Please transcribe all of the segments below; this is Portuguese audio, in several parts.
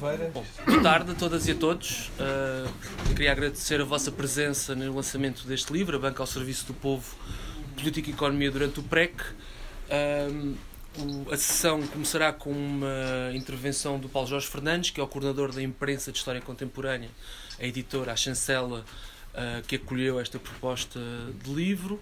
Oliveira. Boa tarde a todas e a todos. Uh, queria agradecer a vossa presença no lançamento deste livro, A Banca ao Serviço do Povo, Política e Economia durante o PREC. Uh, a sessão começará com uma intervenção do Paulo Jorge Fernandes, que é o coordenador da imprensa de História Contemporânea, a editora, a chancela, uh, que acolheu esta proposta de livro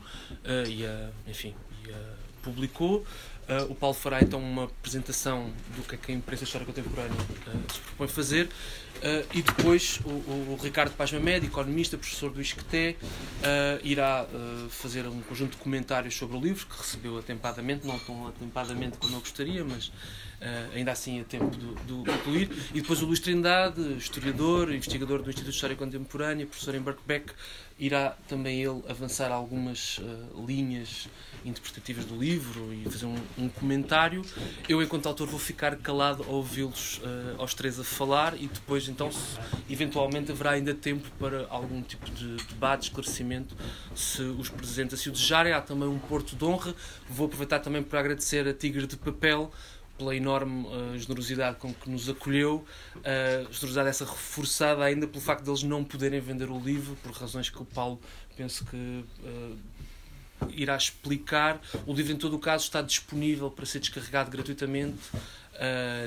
e, a, enfim, e a publicou. Uh, o Paulo fará então uma apresentação do que é que a imprensa história contemporânea uh, se propõe fazer. Uh, e depois o, o, Ricardo Paz Mamed, economista, professor do ISCTE, irá fazer um conjunto de comentários sobre o livro que recebeu atempadamente, não tão atempadamente como eu gostaria, mas ainda assim a tempo de, concluir. E depois o Luís Trindade, historiador, investigador do Instituto de História Contemporânea, professor em Birkbeck, irá também ele avançar algumas linhas interpretativas do livro e fazer um, um comentário. Eu, enquanto autor, vou ficar calado a ouvi-los uh, aos três a falar e depois, então, se, eventualmente, haverá ainda tempo para algum tipo de debate, esclarecimento, se os presentes assim o desejarem. Há também um porto de honra. Vou aproveitar também para agradecer a Tigre de Papel pela enorme uh, generosidade com que nos acolheu, uh, generosidade essa reforçada ainda pelo facto de eles não poderem vender o livro, por razões que o Paulo penso que uh, irá explicar. O livro, em todo o caso, está disponível para ser descarregado gratuitamente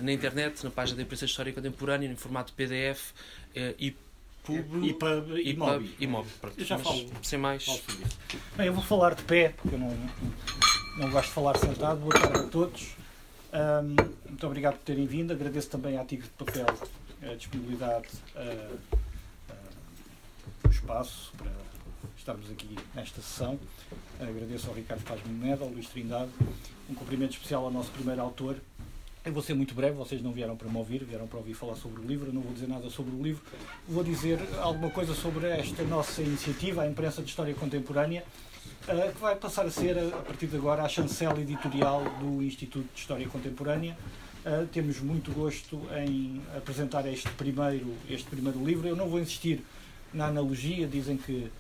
na internet, na página da Imprensa História Contemporânea, em formato PDF e público e, pub, e, e. E mob. Eu já falo. Sem mais. Falo Bem, eu vou falar de pé, porque eu não, não gosto de falar sentado. Boa tarde a todos. Um, muito obrigado por terem vindo. Agradeço também à Tigre de Papel a disponibilidade, uh, uh, o espaço para estarmos aqui nesta sessão. Agradeço ao Ricardo Paz Moneda, ao Luís Trindade, um cumprimento especial ao nosso primeiro autor. Eu vou ser muito breve, vocês não vieram para me ouvir, vieram para ouvir falar sobre o livro, eu não vou dizer nada sobre o livro, vou dizer alguma coisa sobre esta nossa iniciativa, a Imprensa de História Contemporânea, eh, que vai passar a ser, a partir de agora, a chancela editorial do Instituto de História Contemporânea. Uh, temos muito gosto em apresentar este primeiro, este primeiro livro. Eu não vou insistir na analogia, dizem que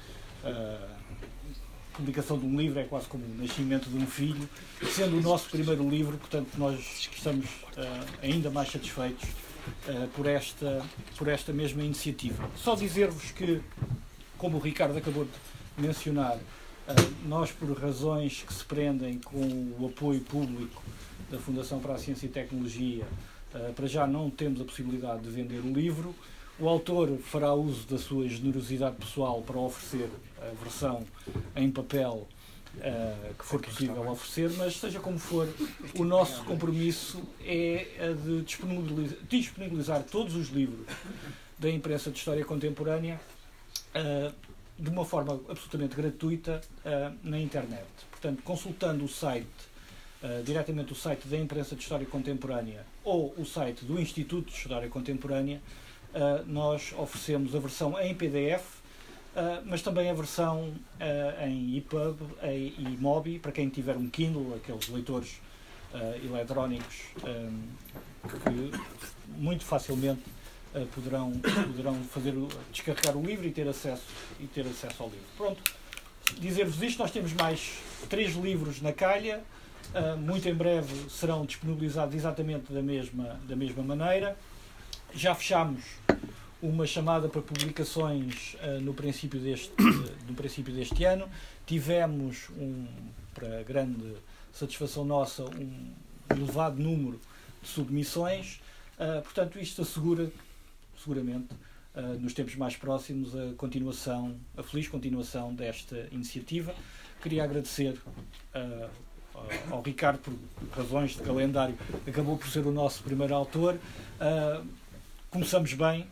uh, publicação de um livro é quase como o nascimento de um filho, sendo o nosso primeiro livro, portanto nós estamos ainda mais satisfeitos por, esta, por esta mesma iniciativa. Só dizer-vos que, como o Ricardo acabou de mencionar, nós por razões que se prendem com o apoio público da Fundação para a Ciência e Tecnologia, para já não temos a possibilidade de vender o livro. O autor fará uso da sua generosidade pessoal para oferecer a versão em papel uh, que for possível oferecer, mas seja como for, o nosso compromisso é a de disponibilizar, disponibilizar todos os livros da imprensa de história contemporânea uh, de uma forma absolutamente gratuita uh, na internet. Portanto, consultando o site, diretamente o site da imprensa de história contemporânea ou o site do Instituto de História Contemporânea, uh, nós oferecemos a versão em PDF, uh, mas também a versão uh, em EPUB e MOBI, para quem tiver um Kindle, aqueles leitores eletrónicos que muito facilmente poderão, poderão fazer, descarregar o livro e ter acesso, e ter acesso ao livro. Pronto, dizer-vos isto, nós temos mais três livros na calha, Uh, muito em breve serão disponibilizados exatamente da mesma, da mesma maneira. Já fechámos uma chamada para publicações uh, no, princípio deste, no princípio deste ano. Tivemos, um, para grande satisfação nossa, um elevado número de submissões. Uh, portanto, isto assegura, seguramente, uh, nos tempos mais próximos, a continuação, a feliz continuação desta iniciativa. Queria agradecer ao Ricardo, por razões de calendário, acabou por ser o nosso primeiro autor. Uh, começamos bem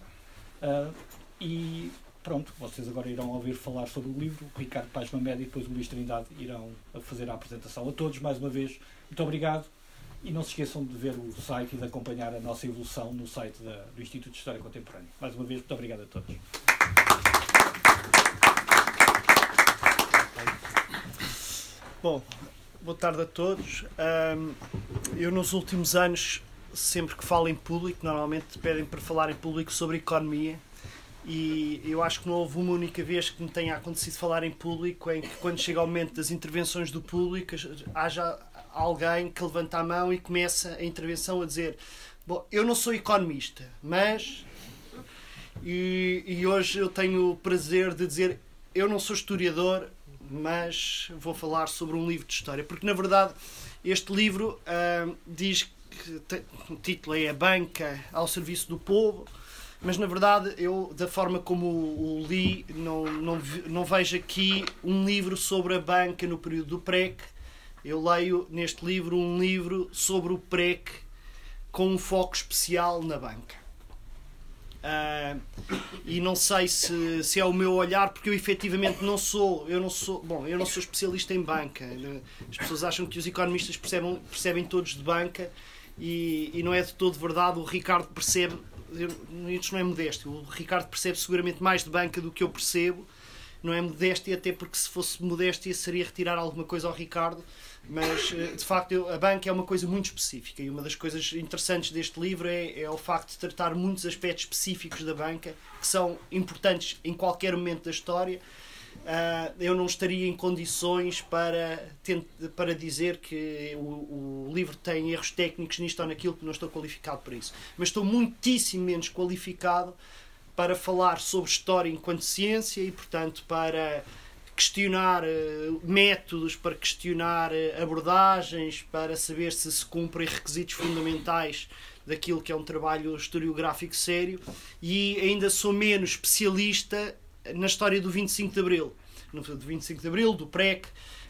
uh, e pronto, vocês agora irão ouvir falar sobre o livro. O Ricardo Paz Mamed e depois o Luís Trindade irão fazer a apresentação a todos. Mais uma vez, muito obrigado. E não se esqueçam de ver o site e de acompanhar a nossa evolução no site da, do Instituto de História Contemporânea. Mais uma vez, muito obrigado a todos. Bom, boa tarde a todos. Eu, nos últimos anos, sempre que falo em público, normalmente pedem para falar em público sobre economia. E eu acho que não houve uma única vez que me tenha acontecido falar em público em que, quando chega o momento das intervenções do público, haja alguém que levanta a mão e começa a intervenção a dizer: Bom, eu não sou economista, mas. E, e hoje eu tenho o prazer de dizer: Eu não sou historiador, mas vou falar sobre um livro de história. Porque na verdade este livro uh, diz que o título é A Banca ao Serviço do Povo mas na verdade eu da forma como o, li não, não, não vejo aqui um livro sobre a banca no período do PREC eu leio neste livro um livro sobre o PREC com um foco especial na banca uh, e não sei se, se é o meu olhar porque eu efetivamente não sou eu não sou bom eu não sou especialista em banca as pessoas acham que os economistas percebem, percebem todos de banca e, e não é de todo verdade o Ricardo percebe isto não é modéstia. O Ricardo percebe seguramente mais de banca do que eu percebo. Não é modéstia, até porque se fosse modéstia seria retirar alguma coisa ao Ricardo. Mas, eh, de facto, a banca é uma coisa muito específica. E uma das coisas interessantes deste livro é, é o facto de tratar muitos aspectos específicos da banca que são importantes em qualquer momento da história Uh, eu não estaria em condições para, para dizer que o, o, livro tem erros técnicos nisto ou naquilo, que não estou qualificado para isso. Mas estou muitíssimo menos qualificado para falar sobre história enquanto ciência e, portanto, para questionar uh, métodos, para questionar uh, abordagens, para saber se se cumprem requisitos fundamentais daquilo que é um trabalho historiográfico sério e ainda sou menos especialista na história do 25 de Abril. No, do 25 de Abril, do PREC.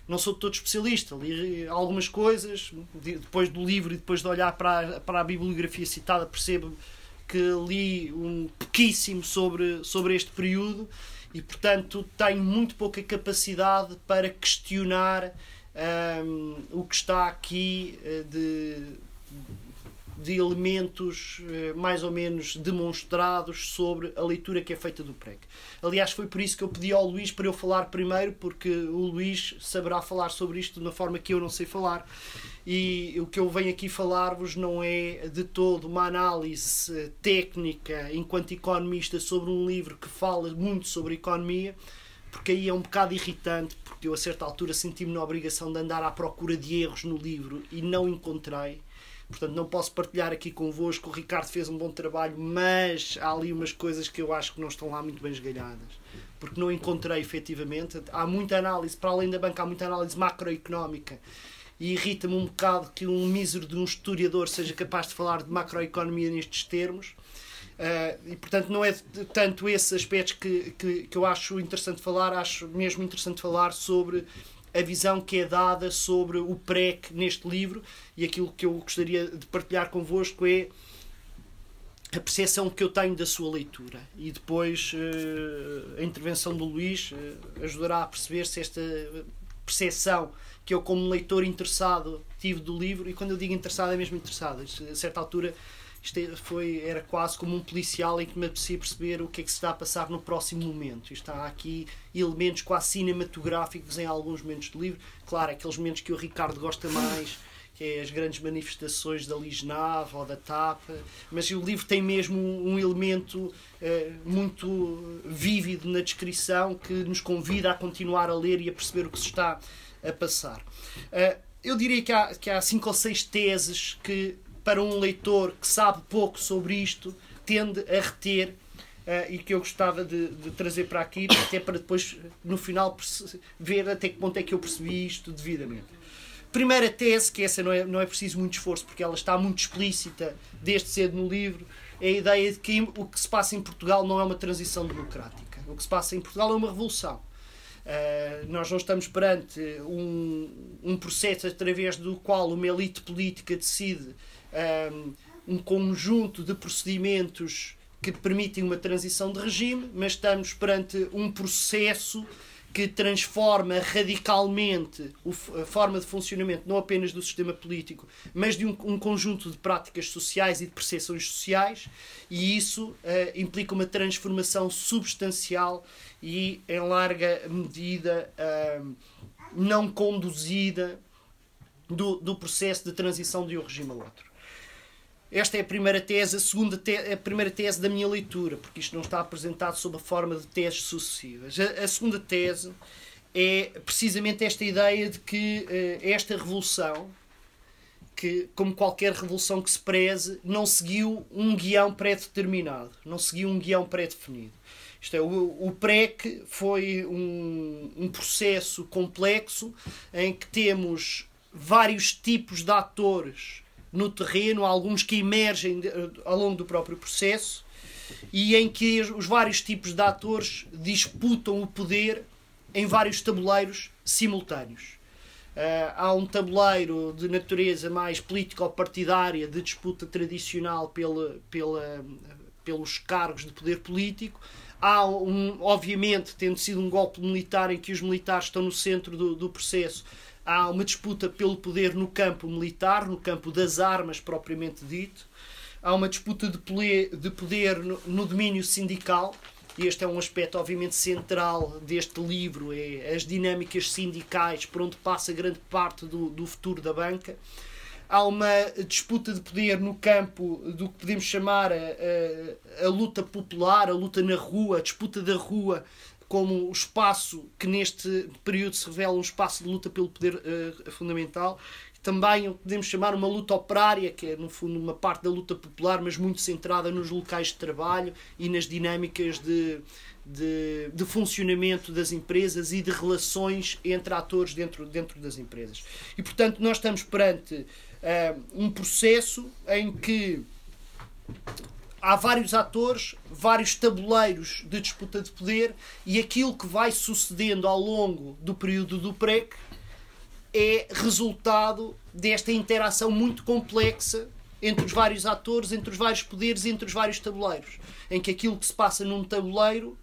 Não sou todo especialista, li algumas coisas, depois do livro e depois de olhar para a, para a bibliografia citada, percebo que li um pouquíssimo sobre, sobre este período e, portanto, tenho muito pouca capacidade para questionar um, o que está aqui eh, de de elementos eh, mais ou menos demonstrados sobre a leitura que é feita do PREC. Aliás, foi por isso que eu pedi ao Luís para eu falar primeiro, porque o Luís saberá falar sobre isto de uma forma que eu não sei falar. E o que eu venho aqui falar-vos não é de todo uma análise técnica enquanto economista sobre um livro que fala muito sobre economia, porque aí é um bocado irritante, porque eu a certa altura senti-me na obrigação de andar à procura de erros no livro e não encontrei Portanto, não posso partilhar aqui convosco. O Ricardo fez um bom trabalho, mas há ali umas coisas que eu acho que não estão lá muito bem esgalhadas. Porque não encontrei efetivamente. Há muita análise, para além da banca, há muita análise macroeconómica. E irrita-me um bocado que um mísero de um historiador seja capaz de falar de macroeconomia nestes termos. Uh, e portanto não é tanto esses aspectos que, que, que eu acho interessante falar, acho mesmo interessante falar sobre a visão que é dada sobre o PREC neste livro e aquilo que eu gostaria de partilhar convosco é a percepção que eu tenho da sua leitura e depois uh, a intervenção do Luís uh, ajudará a perceber se esta percepção que eu como leitor interessado tive do livro e quando eu digo interessado é mesmo interessado a certa altura isto é, foi, era quase como um policial em que me apetecia perceber o que é que se está a passar no próximo momento. Está aqui elementos quase cinematográficos em alguns momentos do livro. Claro, aqueles momentos que o Ricardo gosta mais, que é as grandes manifestações da Lisnave ou da TAP, mas o livro tem mesmo um elemento uh, muito vívido na descrição que nos convida a continuar a ler e a perceber o que se está a passar. Uh, eu diria que há, que há cinco ou seis teses que para um leitor que sabe pouco sobre isto, tende a reter uh, e que eu gostava de, de, trazer para aqui, até para depois, no final, ver até que ponto é que eu percebi isto devidamente. Primeira tese, que essa não é, não é preciso muito esforço, porque ela está muito explícita desde cedo no livro, é a ideia de que o que se passa em Portugal não é uma transição democrática. O que se passa em Portugal é uma revolução. Uh, nós não estamos perante um, um processo através do qual uma elite política decide um conjunto de procedimentos que permitem uma transição de regime, mas estamos perante um processo que transforma radicalmente a forma de funcionamento não apenas do sistema político, mas de um, um conjunto de práticas sociais e de percepções sociais, e isso uh, implica uma transformação substancial e, em larga medida, uh, não conduzida do, do processo de transição de um regime a outro. Esta é a primeira tese, a segunda te a primeira tese da minha leitura, porque isto não está apresentado sob a forma de teses sucessivas. A, a segunda tese é precisamente esta ideia de que uh, esta revolução que, como qualquer revolução que se preze, não seguiu um guião pré-determinado, não seguiu um guião pré-definido. Isto é, o, o PREC foi um, um processo complexo em que temos vários tipos de atores no terreno, alguns que emergem ao longo do próprio processo e em que os vários tipos de atores disputam o poder em vários tabuleiros simultâneos. Uh, há um tabuleiro de natureza mais político-partidária, de disputa tradicional pela, pela, pelos cargos de poder político. Há, um, obviamente, tendo sido um golpe militar em que os militares estão no centro do, do processo, há uma disputa pelo poder no campo militar, no campo das armas propriamente dito. Há uma disputa de poder, de poder no, no domínio sindical este é um aspecto, obviamente, central deste livro: é as dinâmicas sindicais, por onde passa grande parte do, do futuro da banca. Há uma disputa de poder no campo do que podemos chamar a, a, a luta popular, a luta na rua, a disputa da rua como o espaço que neste período se revela um espaço de luta pelo poder uh, fundamental também podemos chamar uma luta operária, que é no fundo uma parte da luta popular, mas muito centrada nos locais de trabalho e nas dinâmicas de, de, de funcionamento das empresas e de relações entre atores dentro, dentro das empresas. E portanto, nós estamos perante uh, um processo em que há vários atores, vários tabuleiros de disputa de poder e aquilo que vai sucedendo ao longo do período do PREC é resultado desta interação muito complexa entre os vários atores, entre os vários poderes, entre os vários tabuleiros, em que aquilo que se passa num tabuleiro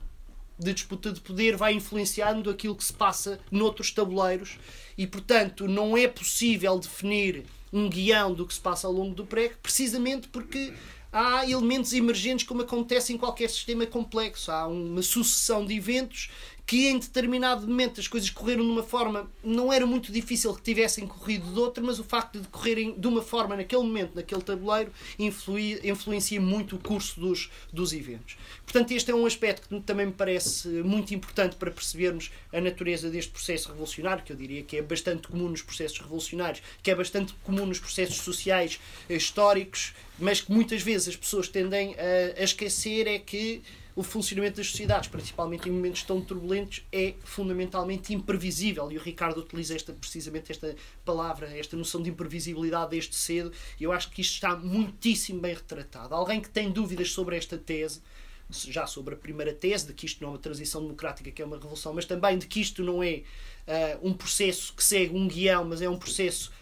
de disputa de poder vai influenciando aquilo que se passa noutros tabuleiros e, portanto, não é possível definir um guião do que se passa ao longo do pré, precisamente porque há elementos emergentes como acontece em qualquer sistema complexo. Há uma sucessão de eventos que em determinado momento as coisas correram de uma forma, não era muito difícil que tivessem corrido de outra, mas o facto de correrem de uma forma naquele momento, naquele tabuleiro, influi, influencia muito o curso dos, dos eventos. Portanto, este é um aspecto que também me parece muito importante para percebermos a natureza deste processo revolucionário, que eu diria que é bastante comum nos processos revolucionários, que é bastante comum nos processos sociais eh, históricos, mas que muitas vezes as pessoas tendem a, a esquecer é que o funcionamento das sociedades, principalmente em momentos tão turbulentos, é fundamentalmente imprevisível. E o Ricardo utiliza esta, precisamente esta palavra, esta noção de imprevisibilidade desde cedo, e eu acho que isto está muitíssimo bem retratado. Alguém que tem dúvidas sobre esta tese, já sobre a primeira tese, de que isto não é uma transição democrática, que é uma revolução, mas também de que isto não é uh, um processo que segue um guião, mas é um processo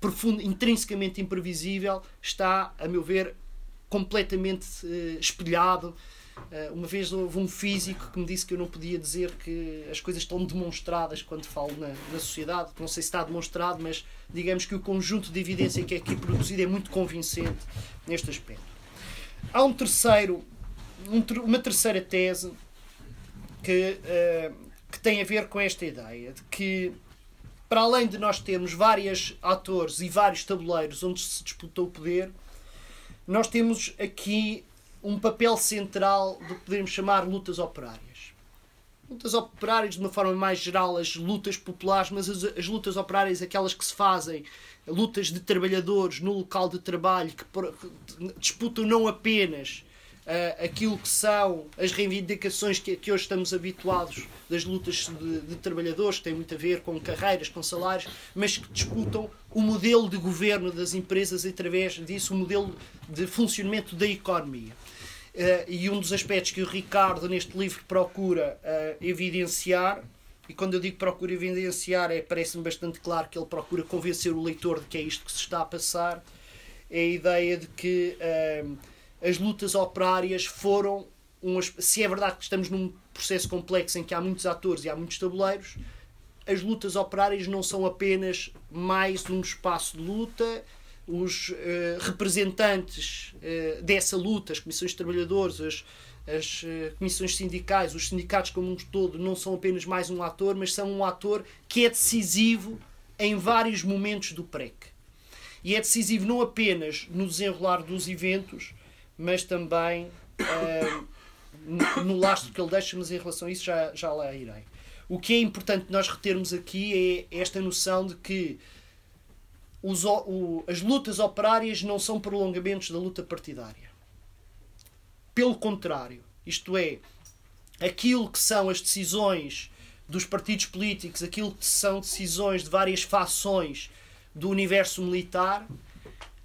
profundo, intrinsecamente imprevisível, está, a meu ver, completamente uh, espelhado uma vez houve um físico que me disse que eu não podia dizer que as coisas estão demonstradas quando falo na, na sociedade. Não sei se está demonstrado, mas digamos que o conjunto de evidência que é aqui produzido é muito convincente neste aspecto. Há um terceiro, um, uma terceira tese que, uh, que tem a ver com esta ideia de que, para além de nós termos vários atores e vários tabuleiros onde se disputou o poder, nós temos aqui um papel central do que poderíamos chamar lutas operárias. Lutas operárias, de uma forma mais geral, as lutas populares, mas as, as lutas operárias, aquelas que se fazem, lutas de trabalhadores no local de trabalho, que, que disputam não apenas uh, aquilo que são as reivindicações que, que hoje estamos habituados das lutas de, de, trabalhadores, que têm muito a ver com carreiras, com salários, mas que disputam o modelo de governo das empresas e, através disso, o modelo de funcionamento da economia. Uh, e um dos aspectos que o Ricardo neste livro procura uh, evidenciar, e quando eu digo procura evidenciar, é, parece-me bastante claro que ele procura convencer o leitor de que é isto que se está a passar, é a ideia de que uh, as lutas operárias foram. Um, se é verdade que estamos num processo complexo em que há muitos atores e há muitos tabuleiros, as lutas operárias não são apenas mais um espaço de luta os uh, representantes uh, dessa luta, as comissões de trabalhadores, as, as uh, comissões sindicais, os sindicatos como um todo, não são apenas mais um ator, mas são um ator que é decisivo em vários momentos do PREC. E é decisivo não apenas no desenrolar dos eventos, mas também no lastro que ele deixa, mas em relação a isso já, já lá irei. O que é importante nós retermos aqui é esta noção de que os, o, as lutas operárias não são prolongamentos da luta partidária. Pelo contrário, isto é, aquilo que são as decisões dos partidos políticos, aquilo que são decisões de várias fações do universo militar,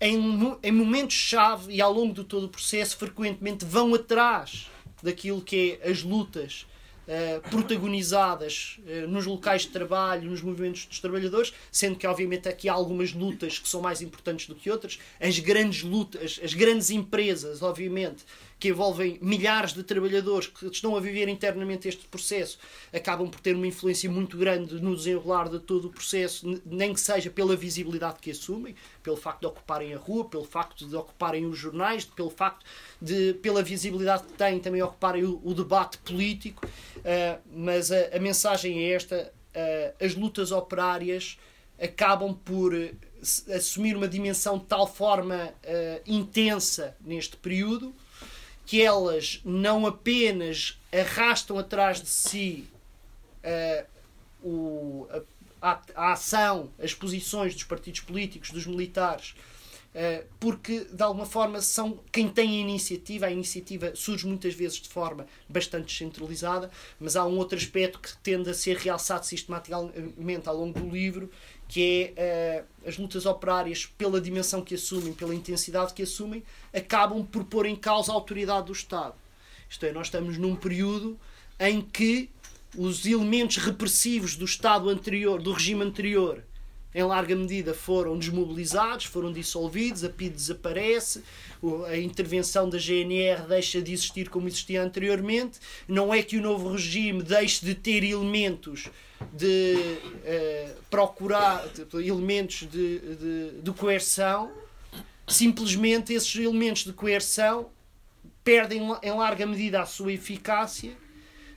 em, em momentos-chave e ao longo de todo o processo, frequentemente vão atrás daquilo que é as lutas Uh, protagonizadas uh, nos locais de trabalho, nos movimentos dos trabalhadores, sendo que obviamente aqui há algumas lutas que são mais importantes do que outras. As grandes lutas, as grandes empresas, obviamente, que envolvem milhares de trabalhadores que estão a viver internamente este processo, acabam por ter uma influência muito grande no desenrolar de todo o processo, nem que seja pela visibilidade que assumem, pelo facto de ocuparem a rua, pelo facto de ocuparem os jornais, pelo facto de, pela visibilidade que têm, também ocuparem o, o debate político. Uh, mas a, a, mensagem é esta: uh, as lutas operárias acabam por assumir uma dimensão de tal forma uh, intensa neste período que elas não apenas arrastam atrás de si uh, o, a, a, ação, as posições dos partidos políticos, dos militares, uh, porque de alguma forma são quem tem a iniciativa. A iniciativa surge muitas vezes de forma bastante descentralizada, mas há um outro aspecto que tende a ser realçado sistematicamente ao longo do livro, que é uh, as lutas operárias, pela dimensão que assumem, pela intensidade que assumem, acabam por pôr em causa a autoridade do Estado. Isto é, nós estamos num período em que os elementos repressivos do Estado anterior, do regime anterior, em larga medida foram desmobilizados, foram dissolvidos, a PID desaparece, a intervenção da GNR deixa de existir como existia anteriormente. Não é que o novo regime deixe de ter elementos de uh, procurar elementos de, de, de coerção, simplesmente esses elementos de coerção perdem em larga medida a sua eficácia,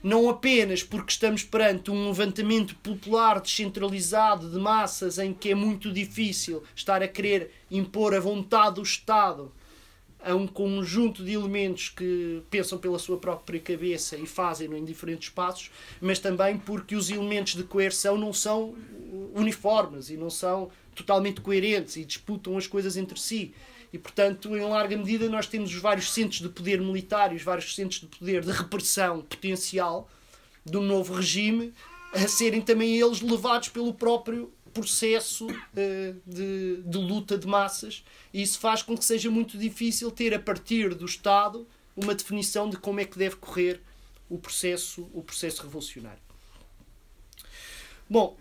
não apenas porque estamos perante um levantamento popular descentralizado de massas em que é muito difícil estar a querer impor a vontade do Estado a um conjunto de elementos que pensam pela sua própria cabeça e fazem-no em diferentes passos, mas também porque os elementos de coerção não são uniformes e não são totalmente coerentes e disputam as coisas entre si. E, portanto, em larga medida, nós temos os vários centros de poder militar e os vários centros de poder de repressão potencial do novo regime a serem também eles levados pelo próprio processo uh, de, de luta de massas e isso faz com que seja muito difícil ter a partir do Estado uma definição de como é que deve correr o processo, o processo revolucionário. Bom,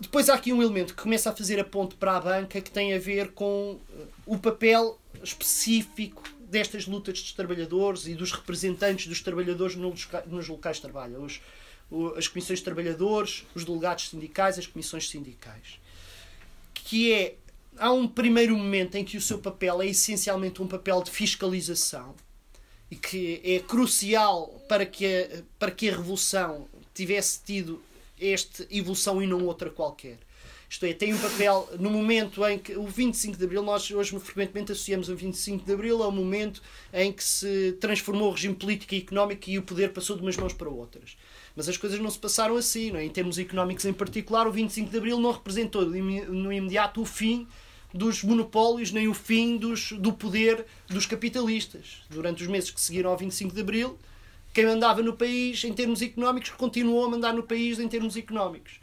depois há aqui um elemento que começa a fazer a ponte para a banca que tem a ver com eh, o papel específico destas lutas dos trabalhadores e dos representantes dos trabalhadores nos locais de trabalho. Os, as comissões de trabalhadores, os delegados sindicais, as comissões sindicais. Que é. Há um primeiro momento em que o seu papel é essencialmente um papel de fiscalização e que é crucial para que a, para que a revolução tivesse tido esta evolução e não outra qualquer. Isto é, tem um papel no momento em que o 25 de Abril, nós hoje frequentemente associamos o 25 de Abril ao momento em que se transformou o regime político e económico e o poder passou de umas mãos para outras. Mas as coisas não se passaram assim. Não é? Em termos económicos em particular, o 25 de Abril não representou no imediato o fim dos monopólios nem o fim dos, do poder dos capitalistas. Durante os meses que seguiram ao 25 de Abril, quem mandava no país em termos económicos continuou a mandar no país em termos económicos.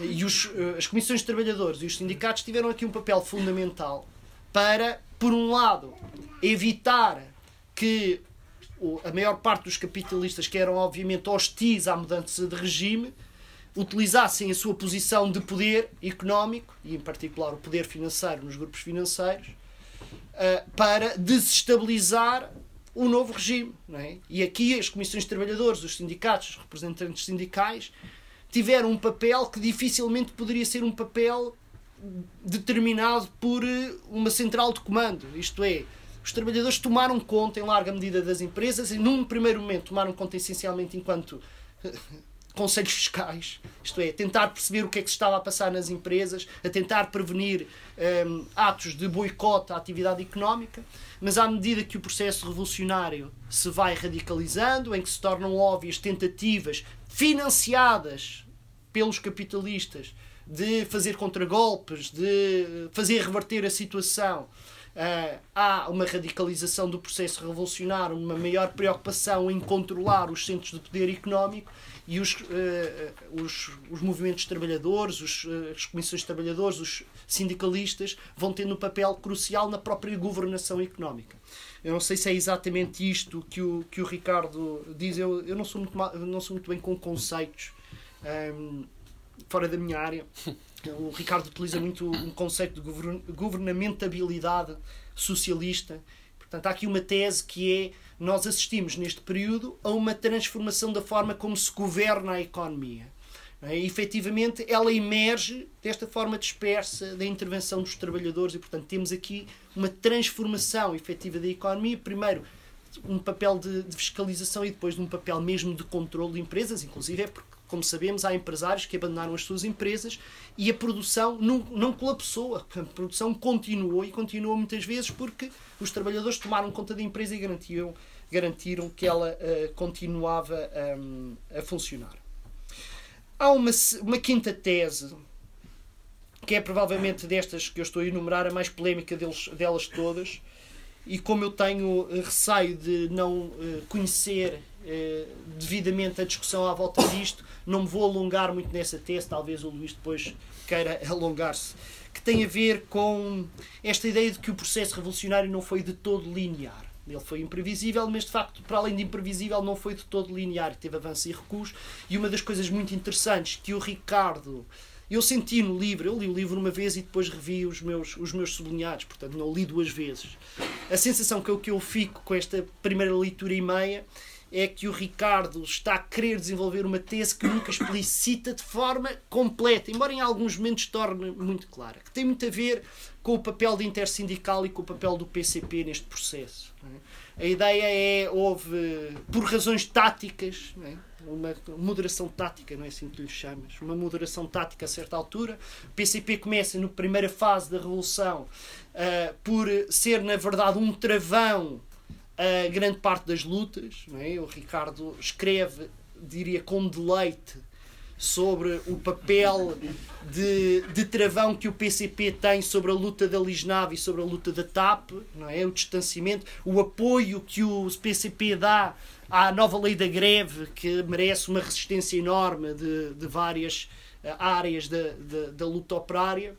E os, eh, as comissões de trabalhadores e os sindicatos tiveram aqui um papel fundamental para, por um lado, evitar que a maior parte dos capitalistas, que eram obviamente hostis à mudança de regime, utilizassem a sua posição de poder económico, e em particular o poder financeiro nos grupos financeiros, eh, para desestabilizar o novo regime. Não é? E aqui as comissões de trabalhadores, os sindicatos, os representantes sindicais, tiveram um papel que dificilmente poderia ser um papel determinado por eh, uma central de comando. Isto é, os trabalhadores tomaram conta em larga medida das empresas e num primeiro momento tomaram conta essencialmente enquanto conselhos fiscais, isto é, tentar perceber o que é que se estava a passar nas empresas, a tentar prevenir um, atos de boicote à atividade económica, mas à medida que o processo revolucionário se vai radicalizando, em que se tornam óbvias tentativas financiadas pelos capitalistas de fazer contragolpes, de fazer reverter a situação. Uh, há uma radicalização do processo revolucionário, uma maior preocupação em controlar os centros de poder económico e os, uh, os, os movimentos trabalhadores, os, uh, as comissões de trabalhadores, os sindicalistas vão tendo um papel crucial na própria governação económica. Eu não sei se é exatamente isto que o, que o Ricardo diz. Eu, eu não, sou muito mal, não sou muito bem com conceitos um, ehm, fora da minha área. O Ricardo utiliza muito um conceito de governamentabilidade socialista. Portanto, há aqui uma tese que é nós assistimos neste período a uma transformação da forma como se governa a economia. É? E, efetivamente, ela emerge desta forma dispersa da intervenção dos trabalhadores e, portanto, temos aqui uma transformação efetiva da economia. Primeiro, um papel de, de fiscalização e depois de um papel mesmo de controle de empresas, inclusive é porque como sabemos, há empresários que abandonaram as suas empresas e a produção não, não colapsou. A produção continuou e continuou muitas vezes porque os trabalhadores tomaram conta da empresa e garantiram, garantiram que ela uh, continuava um, a funcionar. Há uma, uma quinta tese que é provavelmente destas que eu estou a enumerar a mais polémica deles, delas todas e como eu tenho receio de não uh, conhecer uh, devidamente a discussão à volta disto, não me vou alongar muito nessa tese, talvez o Luís depois queira alongar-se, que tem a ver com esta ideia de que o processo revolucionário não foi de todo linear. Ele foi imprevisível, mas de facto, para além de imprevisível, não foi de todo linear. Teve avanço e recuos. E uma das coisas muito interessantes que o Ricardo. Eu senti no livro, eu li o livro uma vez e depois revi os meus, os meus sublinhados, portanto não li duas vezes. A sensação que eu, que eu fico com esta primeira leitura e meia é que o Ricardo está a querer desenvolver uma tese que nunca explicita de forma completa, embora em alguns momentos torne muito clara, que tem muito a ver com o papel de intersindical e com o papel do PCP neste processo. É? A ideia é, houve, por razões táticas, é? uma moderação tática, não é assim que lhe chamas, uma moderação tática a certa altura. O PCP começa na primeira fase da Revolução uh, por ser, na verdade, um travão a grande parte das lutas. É? O Ricardo escreve, diria com deleite, sobre o papel de, de travão que o PCP tem sobre a luta da Lisnave e sobre a luta da TAP, não é? o distanciamento, o apoio que o PCP dá à nova lei da greve, que merece uma resistência enorme de, de várias eh, áreas da, da, da luta operária.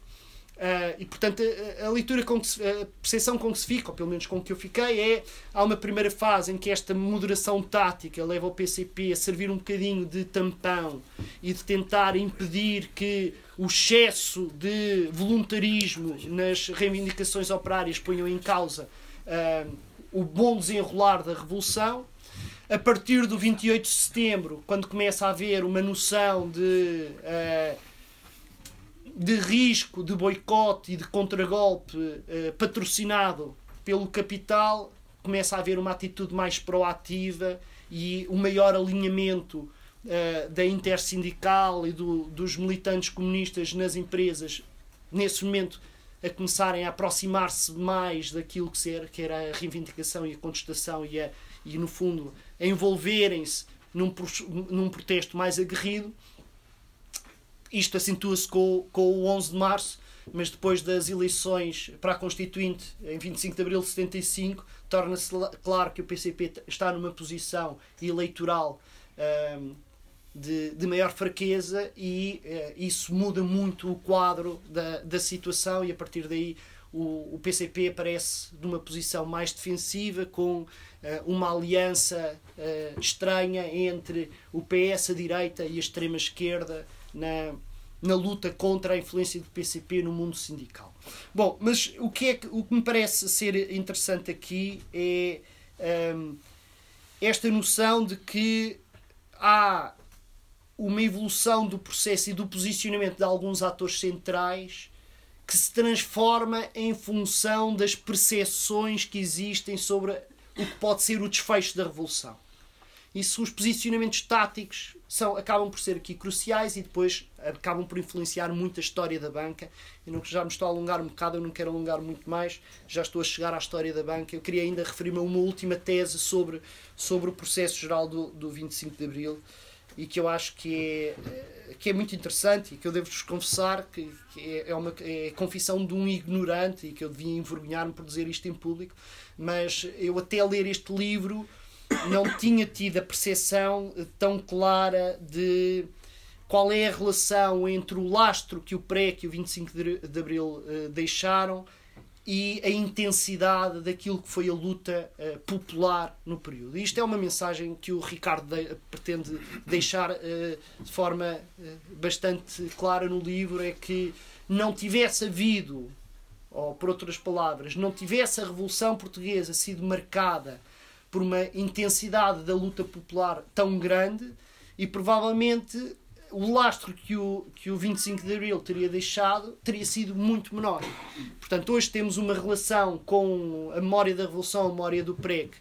Uh, e portanto a, a leitura com que se, a percepção com que se fica, ou pelo menos com que eu fiquei, é há uma primeira fase em que esta moderação tática leva o PCP a servir um bocadinho de tampão e de tentar impedir que o excesso de voluntarismo nas reivindicações operárias ponham em causa uh, o bom desenrolar da revolução. A partir do 28 de setembro, quando começa a haver uma noção de uh, de risco de boicote e de contragolpe eh, patrocinado pelo capital, começa a haver uma atitude mais proativa e um maior alinhamento eh, da intersindical e do, dos militantes comunistas nas empresas, nesse momento, a começarem a aproximar-se mais daquilo que era, que era a reivindicação e a contestação e, a, e no fundo, envolverem-se num, num protesto mais aguerrido isto acentua-se com, com o 11 de março, mas depois das eleições para a Constituinte, em 25 de abril de 75, torna-se claro que o PCP está numa posição eleitoral um, de, de, maior fraqueza e uh, isso muda muito o quadro da, da situação e a partir daí o, o PCP aparece numa posição mais defensiva com uh, uma aliança uh, estranha entre o PS, a direita e a extrema esquerda na, na luta contra a influência do PCP no mundo sindical. Bom, mas o que, é o que me parece ser interessante aqui é um, esta noção de que há uma evolução do processo e do posicionamento de alguns atores centrais que se transforma em função das percepções que existem sobre o que pode ser o desfecho da revolução. Isso, os posicionamentos táticos são, acabam por ser aqui cruciais e depois acabam por influenciar muito a história da banca. Eu não, já me estou a alongar um bocado, eu não quero alongar muito mais, já estou a chegar à história da banca. Eu queria ainda referir-me a uma última tese sobre, sobre o processo geral do, do 25 de Abril. e que eu acho que é, que é muito interessante e que eu devo-vos confessar que, que é, é, uma é confissão de um ignorante e que eu devia envergonhar-me por dizer isto em público, mas eu até ler este livro não tinha tido a percepção tão clara de qual é a relação entre o lastro que o PREC e o 25 de Abril uh, deixaram e a intensidade daquilo que foi a luta uh, popular no período. Isto é uma mensagem que o Ricardo de, pretende deixar de forma bastante clara no livro: é que não tivesse havido, ou por outras palavras, não tivesse a Revolução Portuguesa sido marcada por uma intensidade da luta popular tão grande e provavelmente o lastro que o, que o 25 de Abril teria deixado teria sido muito menor. Portanto, hoje temos uma relação com a memória da Revolução, a memória do PREC,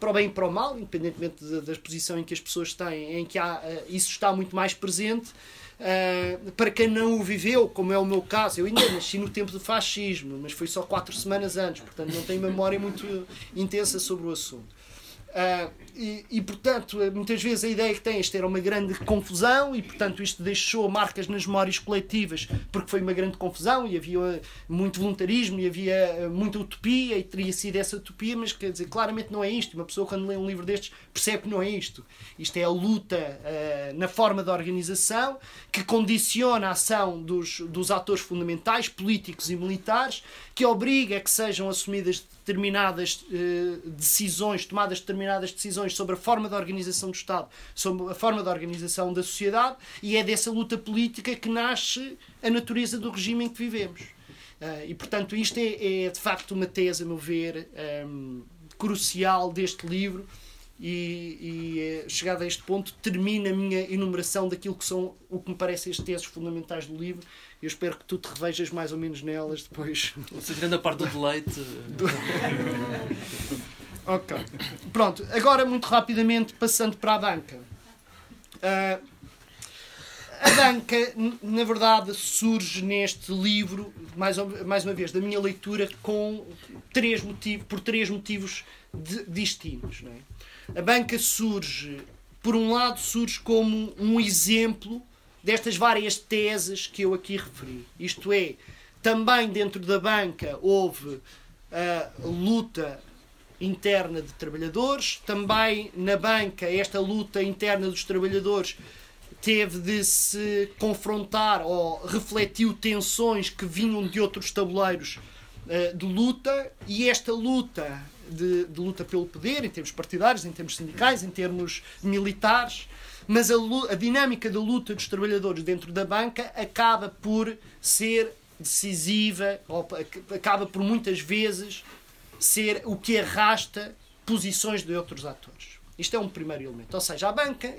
para o bem e para o mal, independentemente da, da posição em que as pessoas têm, em que há, uh, isso está muito mais presente. Uh, para quem não o viveu, como é o meu caso, eu ainda nasci no tempo do fascismo, mas foi só quatro semanas antes, portanto não tenho memória muito intensa sobre o assunto. Uh, e, e, portanto, muitas vezes a ideia que tem isto era uma grande confusão e, portanto, isto deixou marcas nas memórias coletivas porque foi uma grande confusão e havia muito voluntarismo e havia muita utopia e teria sido essa utopia, mas quer dizer, claramente não é isto. Uma pessoa, quando lê um livro destes, percebe que não é isto. Isto é a luta uh, na forma da organização que condiciona a ação dos, dos atores fundamentais, políticos e militares, que obriga a que sejam assumidas determinadas uh, decisões, tomadas determinadas decisões sobre a forma da organização do Estado, sobre a forma da organização da sociedade, e é dessa luta política que nasce a natureza do regime em que vivemos. Uh, e, portanto, isto é, é, de facto uma tese, a meu ver, um, ehm, crucial deste livro. E, e eh, chegado a este ponto, termina a minha enumeração daquilo que são o que me parecem as teses fundamentais do livro eu espero que tu te revejas mais ou menos nelas depois. Tirando a parte do deleite. ok. Pronto, agora muito rapidamente passando para a banca. Uh, a banca, na verdade, surge neste livro, mais, mais uma vez, da minha leitura, com três motivos, por três motivos de, distintos. É? A banca surge, por um lado, surge como um exemplo destas várias teses que eu aqui referi. Isto é, também dentro da banca houve a luta interna de trabalhadores, também na banca esta luta interna dos trabalhadores teve de se confrontar ou refletiu tensões que vinham de outros tabuleiros uh, de luta. E esta luta de, de, luta pelo poder, em termos partidários, em termos sindicais, em termos militares, mas a, a dinâmica da luta dos trabalhadores dentro da banca acaba por ser decisiva, ou acaba por muitas vezes ser o que arrasta posições de outros atores. Isto é um primeiro elemento. Ou seja, a banca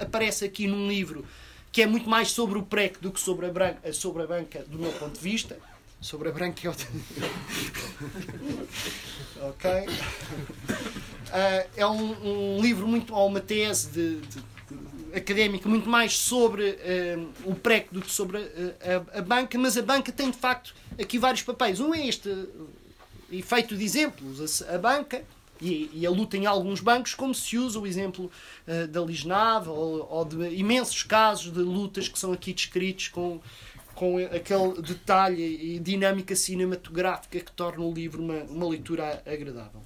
aparece aqui num livro que é muito mais sobre o PREC do que sobre a, branca, sobre a banca, do meu ponto de vista. Sobre a branca é outra. ok? Uh, é um, um, livro muito. ou uma tese de, de académica muito mais sobre uh, o PREC do que sobre a, a, a, banca, mas a banca tem de facto aqui vários papéis. Um é este, e feito de exemplos, a, a banca e, e, a luta em alguns bancos, como se usa o exemplo uh, da Lisnave ou, ou, de imensos casos de lutas que são aqui descritos com, com aquele detalhe e dinâmica cinematográfica que torna o livro uma, uma leitura agradável.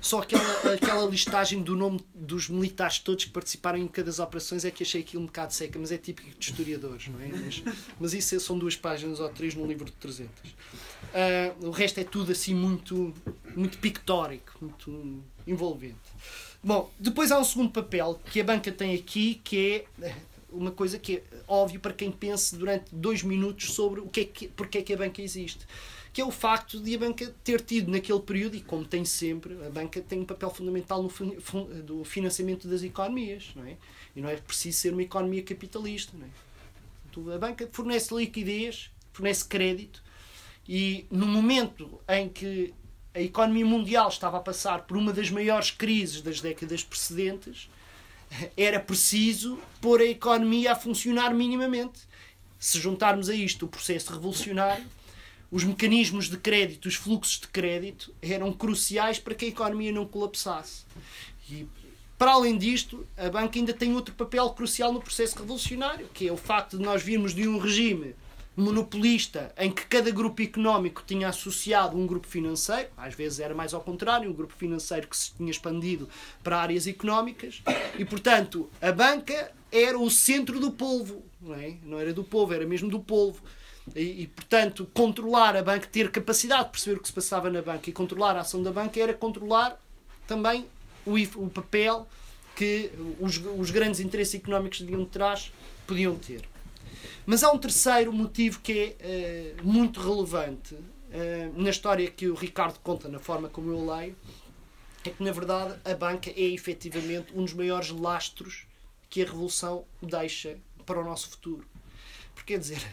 Só aquela, aquela listagem do nome dos militares todos que participaram em cada das operações é que achei aquilo um bocado seca, mas é típico de historiadores, não é? Mas, mas isso são duas páginas ou três num livro de 300. Uh, o resto é tudo assim muito, muito pictórico, muito envolvente. Bom, depois há um segundo papel que a banca tem aqui, que é eh, uma coisa que é óbvio para quem pense durante dois minutos sobre o que é que, porque é que a banca existe que é o facto de a banca ter tido naquele período, e como tem sempre, a banca tem um papel fundamental no do financiamento das economias, não é? E não é preciso ser uma economia capitalista, não é? A banca fornece liquidez, fornece crédito, e no momento em que a economia mundial estava a passar por uma das maiores crises das décadas precedentes, era preciso pôr a economia a funcionar minimamente. Se juntarmos a isto o processo revolucionário, os mecanismos de crédito, os fluxos de crédito, eram cruciais para que a economia não colapsasse. E Para além disto, a banca ainda tem outro papel crucial no processo revolucionário, que é o facto de nós virmos de um regime monopolista em que cada grupo económico tinha associado um grupo financeiro, às vezes era mais ao contrário, um grupo financeiro que se tinha expandido para áreas económicas, e portanto a banca era o centro do povo, não, é? não era do povo, era mesmo do povo. E, e, portanto, controlar a banca, ter capacidade de perceber o que se passava na banca e controlar a ação da banca era controlar também o, o papel que os, os grandes interesses económicos de trás podiam ter. Mas há um terceiro motivo que é uh, muito relevante uh, na história que o Ricardo conta, na forma como eu leio, é que na verdade a banca é efetivamente um dos maiores lastros que a Revolução deixa para o nosso futuro. Porque quer dizer,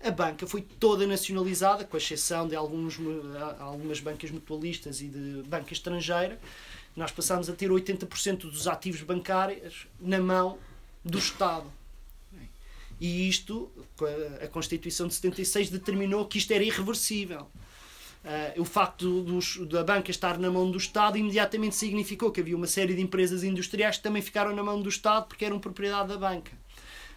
a banca foi toda nacionalizada, com exceção de alguns, algumas bancas mutualistas e de banca estrangeira, nós passámos a ter 80% dos ativos bancários na mão do Estado. E isto, a Constituição de 76 determinou que isto era irreversível. Uh, o facto dos, da banca estar na mão do Estado imediatamente significou que havia uma série de empresas industriais que também ficaram na mão do Estado porque eram propriedade da banca.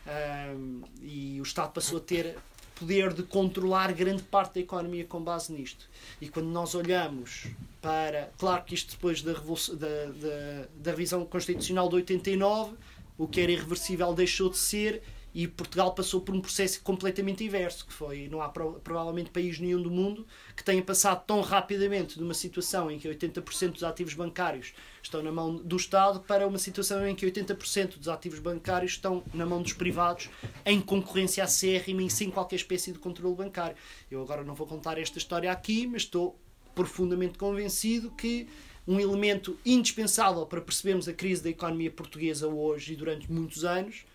Uh, e o Estado passou a ter poder de controlar grande parte da economia com base nisto. E quando nós olhamos para. Claro que isto depois da, da, da, da revisão constitucional de 89, o que era irreversível deixou de ser e Portugal passou por um processo completamente inverso, que foi, não há provavelmente país nenhum do mundo que tenha passado tão rapidamente de uma situação em que 80% dos ativos bancários estão na mão do Estado para uma situação em que 80% dos ativos bancários estão na mão dos privados em concorrência acérrima e sem qualquer espécie de controle bancário. Eu agora não vou contar esta história aqui, mas estou profundamente convencido que um elemento indispensável para percebermos a crise da economia portuguesa hoje e durante muitos anos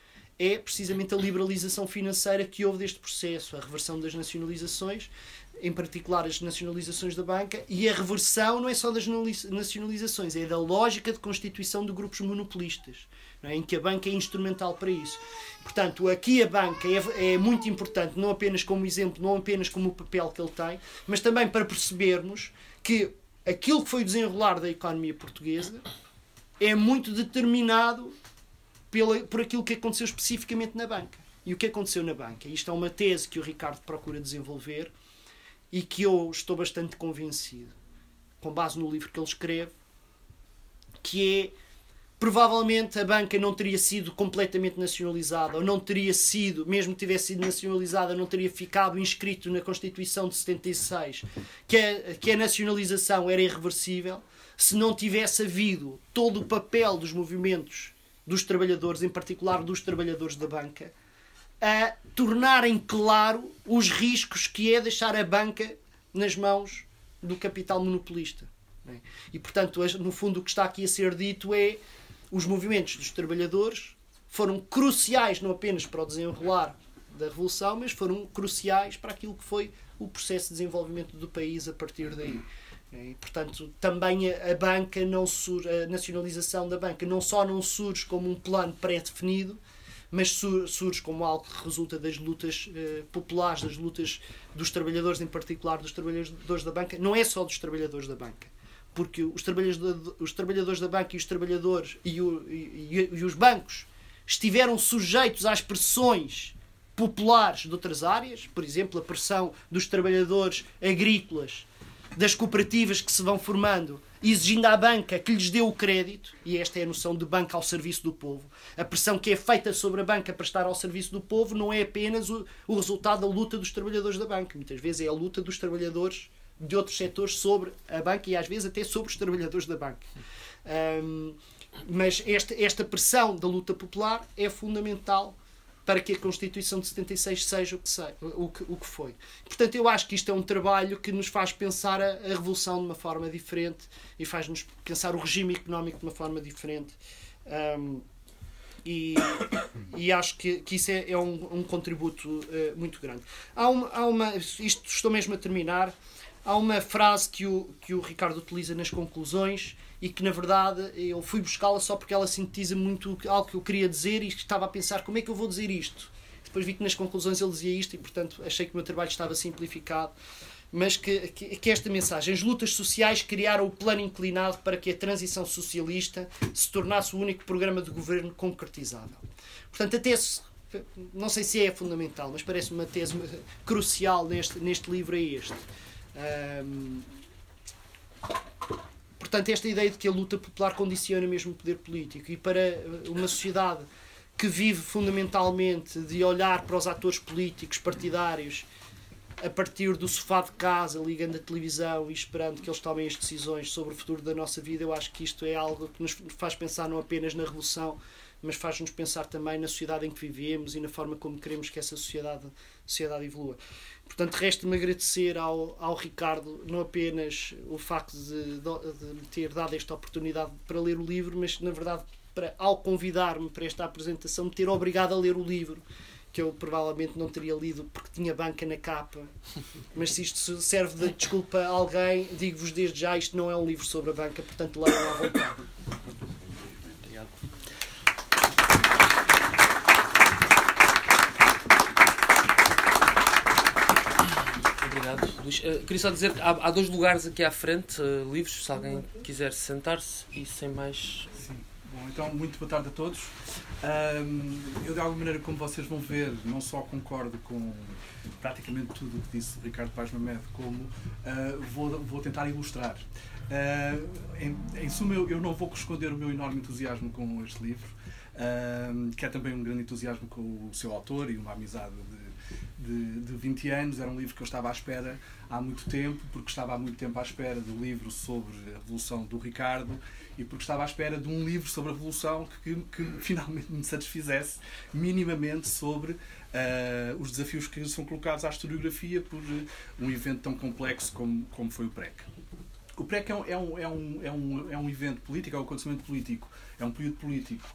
é precisamente a liberalização financeira que houve deste processo, a reversão das nacionalizações, em particular as nacionalizações da banca, e a reversão não é só das nacionalizações, é da lógica de constituição de grupos monopolistas, é? em que a banca é instrumental para isso. Portanto, aqui a banca é, é, muito importante, não apenas como exemplo, não apenas como o papel que ele tem, mas também para percebermos que aquilo que foi o desenrolar da economia portuguesa é muito determinado pela, por aquilo que aconteceu especificamente na banca. E o que aconteceu na banca? Isto é uma tese que o Ricardo procura desenvolver e que eu estou bastante convencido, com base no livro que ele escreve, que é provavelmente a banca não teria sido completamente nacionalizada, ou não teria sido, mesmo que tivesse sido nacionalizada, não teria ficado inscrito na Constituição de 76 que a, que a nacionalização era irreversível, se não tivesse havido todo o papel dos movimentos dos trabalhadores, em particular dos trabalhadores da banca, a tornarem claro os riscos que é deixar a banca nas mãos do capital monopolista. E, portanto, no fundo, o que está aqui a ser dito é os movimentos dos trabalhadores foram cruciais não apenas para o desenrolar da Revolução, mas foram cruciais para aquilo que foi o processo de desenvolvimento do país a partir daí. E, portanto, também a, banca não surge, a nacionalização da banca não só não surge como um plano pré-definido, mas surge como algo que resulta das lutas eh, populares, das lutas dos trabalhadores, em particular dos trabalhadores da banca. Não é só dos trabalhadores da banca, porque os trabalhadores, os trabalhadores da banca e os trabalhadores e, o, e, e os bancos estiveram sujeitos às pressões populares de outras áreas, por exemplo, a pressão dos trabalhadores agrícolas das cooperativas que se vão formando, exigindo à banca que lhes dê o crédito, e esta é a noção de banca ao serviço do povo. A pressão que é feita sobre a banca para estar ao serviço do povo não é apenas o, o resultado da luta dos trabalhadores da banca. Muitas vezes é a luta dos trabalhadores de outros setores sobre a banca e às vezes até sobre os trabalhadores da banca. Um, mas esta, esta pressão da luta popular é fundamental para que a Constituição de 76 seja o que, sei, o que, o que foi. Portanto, eu acho que isto é um trabalho que nos faz pensar a, a Revolução de uma forma diferente e faz-nos pensar o regime económico de uma forma diferente. Um, e, e, acho que, que isso é, é um, um, contributo uh, muito grande. Há uma, há uma, isto estou mesmo a terminar. Há uma frase que o, que o Ricardo utiliza nas conclusões e que na verdade eu fui buscá-la só porque ela sintetiza muito algo que eu queria dizer e estava a pensar como é que eu vou dizer isto. Depois vi que nas conclusões ele dizia isto e portanto achei que o meu trabalho estava simplificado. mas que, que, que, esta mensagem, as lutas sociais criaram o plano inclinado para que a transição socialista se tornasse o único programa de governo concretizável. Portanto, a tese, não sei se é fundamental, mas parece uma tese crucial neste, neste livro é este. Um, portanto, esta ideia de que a luta popular condiciona mesmo o poder político e para uma sociedade que vive fundamentalmente de olhar para os atores políticos partidários a partir do sofá de casa, ligando a televisão e esperando que eles tomem as decisões sobre o futuro da nossa vida, eu acho que isto é algo que nos faz pensar não apenas na revolução, mas faz-nos pensar também na sociedade em que vivemos e na forma como queremos que essa sociedade, sociedade evolua. Portanto, resta-me agradecer ao, ao Ricardo não apenas o facto de, de, de ter dado esta oportunidade para ler o livro, mas, na verdade, para, ao convidar-me para esta apresentação, me ter obrigado a ler o livro que eu provavelmente não teria lido porque tinha banca na capa. Mas se isto serve de desculpa a alguém, digo-vos desde já: isto não é um livro sobre a banca, portanto leiam à vontade. Obrigado. Obrigado, Luís. Uh, queria só dizer que há, há, dois lugares aqui à frente, uh, se alguém quiser sentar-se e sem mais. Sim. Bom, então, muito boa tarde a todos. Um, eu, de alguma maneira, como vocês vão ver, não só concordo com praticamente tudo o que disse Ricardo Paz Mamed, como uh, vou, vou tentar ilustrar. Uh, em, em, suma, eu, eu, não vou esconder o meu enorme entusiasmo com este livro, que é também um grande entusiasmo com o seu autor e uma amizade de, de, de 20 anos. Era um livro que eu estava à espera há muito tempo, porque estava há muito tempo à espera do livro sobre a Revolução do Ricardo e porque estava à espera de um livro sobre a Revolução que, que, que finalmente me satisfizesse minimamente sobre uh, os desafios que são colocados à historiografia por uh, um evento tão complexo como, como foi o PREC. O PREC é um, é, um, é, um, é, um, é um evento político, é um acontecimento político, é um período político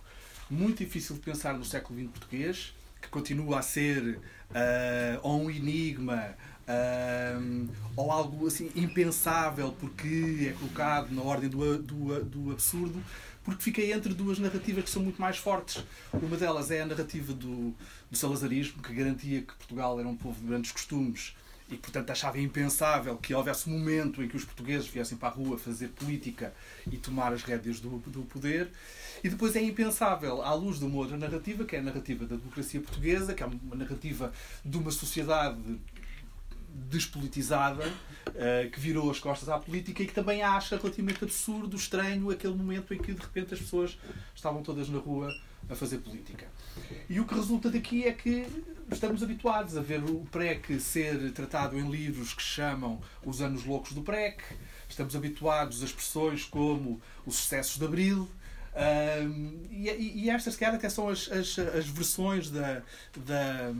muito difícil de pensar no século XX português, que continua a ser uh, ou um enigma um, ou algo assim impensável porque é colocado na ordem do, do, do absurdo, porque fica entre duas narrativas que são muito mais fortes. Uma delas é a narrativa do, do salazarismo, que garantia que Portugal era um povo de grandes costumes e, portanto, achava impensável que houvesse um momento em que os portugueses viessem para a rua fazer política e tomar as rédeas do, do poder. E depois é impensável, à luz de uma outra narrativa, que é a narrativa da democracia portuguesa, que é uma narrativa de uma sociedade despolitizada, uh, que virou as costas à política e que também acha relativamente absurdo, estranho, aquele momento em que de repente as pessoas estavam todas na rua a fazer política. E o que resulta daqui é que estamos habituados a ver o PREC ser tratado em livros que chamam Os Anos Loucos do PREC, estamos habituados a expressões como os sucessos de Abril. Um, e, e, estas, se calhar, até são as, as, as versões da, da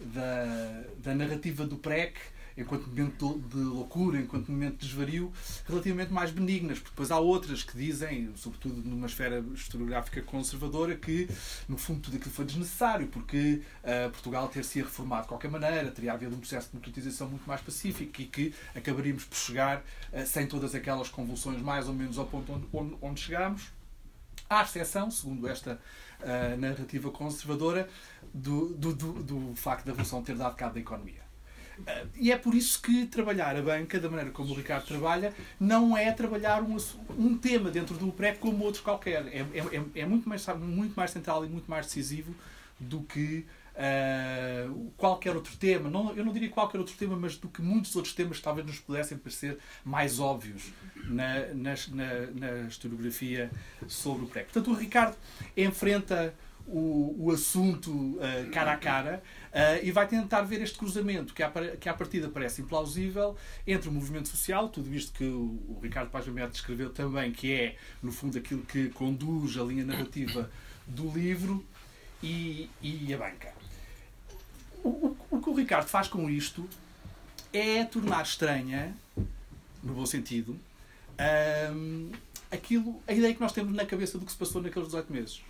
da, da narrativa do PREC, enquanto momento de loucura, enquanto momento de desvario, relativamente mais benignas, porque depois há outras que dizem, sobretudo numa esfera historiográfica conservadora, que no fundo tudo aquilo foi desnecessário, porque uh, Portugal ter-se reformado de qualquer maneira, teria havido um processo de democratização muito mais pacífico e que acabaríamos por chegar uh, sem todas aquelas convulsões mais ou menos ao ponto onde, onde, onde chegámos. À exceção, segundo esta uh, narrativa conservadora, do, do, do, do facto da Revolução ter dado cabo da economia. Uh, e é por isso que trabalhar a banca, da maneira como o Ricardo trabalha, não é trabalhar um, um tema dentro do PREP como outro qualquer. É, é, é, muito, mais, muito mais central e muito mais decisivo do que uh, qualquer outro tema. Não, eu não diria qualquer outro tema, mas do que muitos outros temas talvez nos pudessem parecer mais óbvios na, na, na, na historiografia sobre o PREP. Portanto, o Ricardo enfrenta o, o assunto uh, cara a cara uh, e vai tentar ver este cruzamento que, à, que à partida parece implausível entre o movimento social, tudo isto que o, o Ricardo Paz descreveu também, que é, no fundo, aquilo que conduz a linha narrativa do livro e, e a banca. O, o, o que o Ricardo faz com isto é tornar estranha, no bom sentido, um, aquilo, a ideia que nós temos na cabeça do que se passou naqueles 18 meses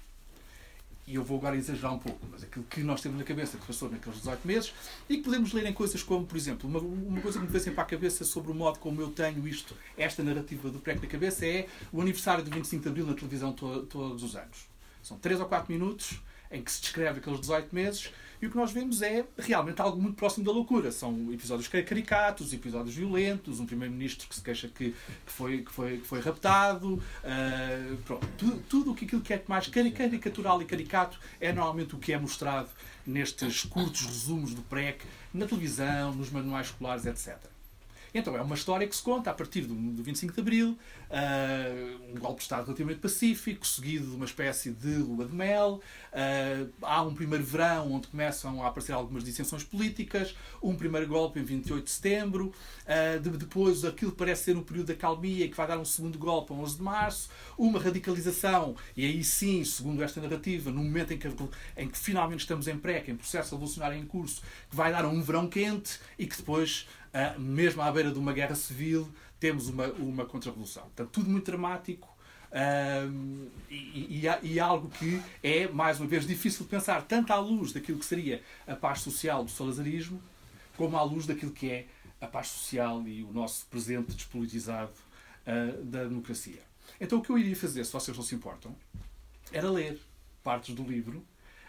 e eu vou agora exagerar um pouco, mas aquilo que nós temos na cabeça que passou naqueles 18 meses e que podemos ler em coisas como, por exemplo, uma, uma coisa que me veio sempre à cabeça sobre o modo como eu tenho isto, esta narrativa do PREC na cabeça é o aniversário do 25 de Abril na televisão to, todos os anos. São 3 ou 4 minutos em que se descreve aqueles 18 meses, e o que nós vemos é realmente algo muito próximo da loucura. São episódios caricatos, episódios violentos, um primeiro-ministro que se queixa que, que, foi, que, foi, que foi raptado, uh, pronto. Tudo, tudo aquilo que é mais caricatural e caricato é normalmente o que é mostrado nestes curtos resumos do PREC, na televisão, nos manuais escolares, etc. Então é uma história que se conta a partir do, 25 de Abril, uh, um golpe de Estado relativamente pacífico, seguido de uma espécie de lua de mel. Uh, há um primeiro verão onde começam a aparecer algumas dissensões políticas, um primeiro golpe em 28 de setembro, uh, de, depois aquilo parece ser um período da calmia que vai dar um segundo golpe a 11 de março, uma radicalização, e aí sim, segundo esta narrativa, no momento em que, em que finalmente estamos em pré, em processo revolucionário em curso, que vai dar um verão quente e que depois mesmo à beira de uma guerra civil, temos uma, uma contra-revolução. Portanto, tudo muito dramático e, e, e, algo que é, mais uma vez, difícil de pensar, tanto à luz daquilo que seria a paz social do salazarismo, como à luz daquilo que é a paz social e o nosso presente despolitizado uh, da democracia. Então, o que eu iria fazer, se vocês não se importam, era ler partes do livro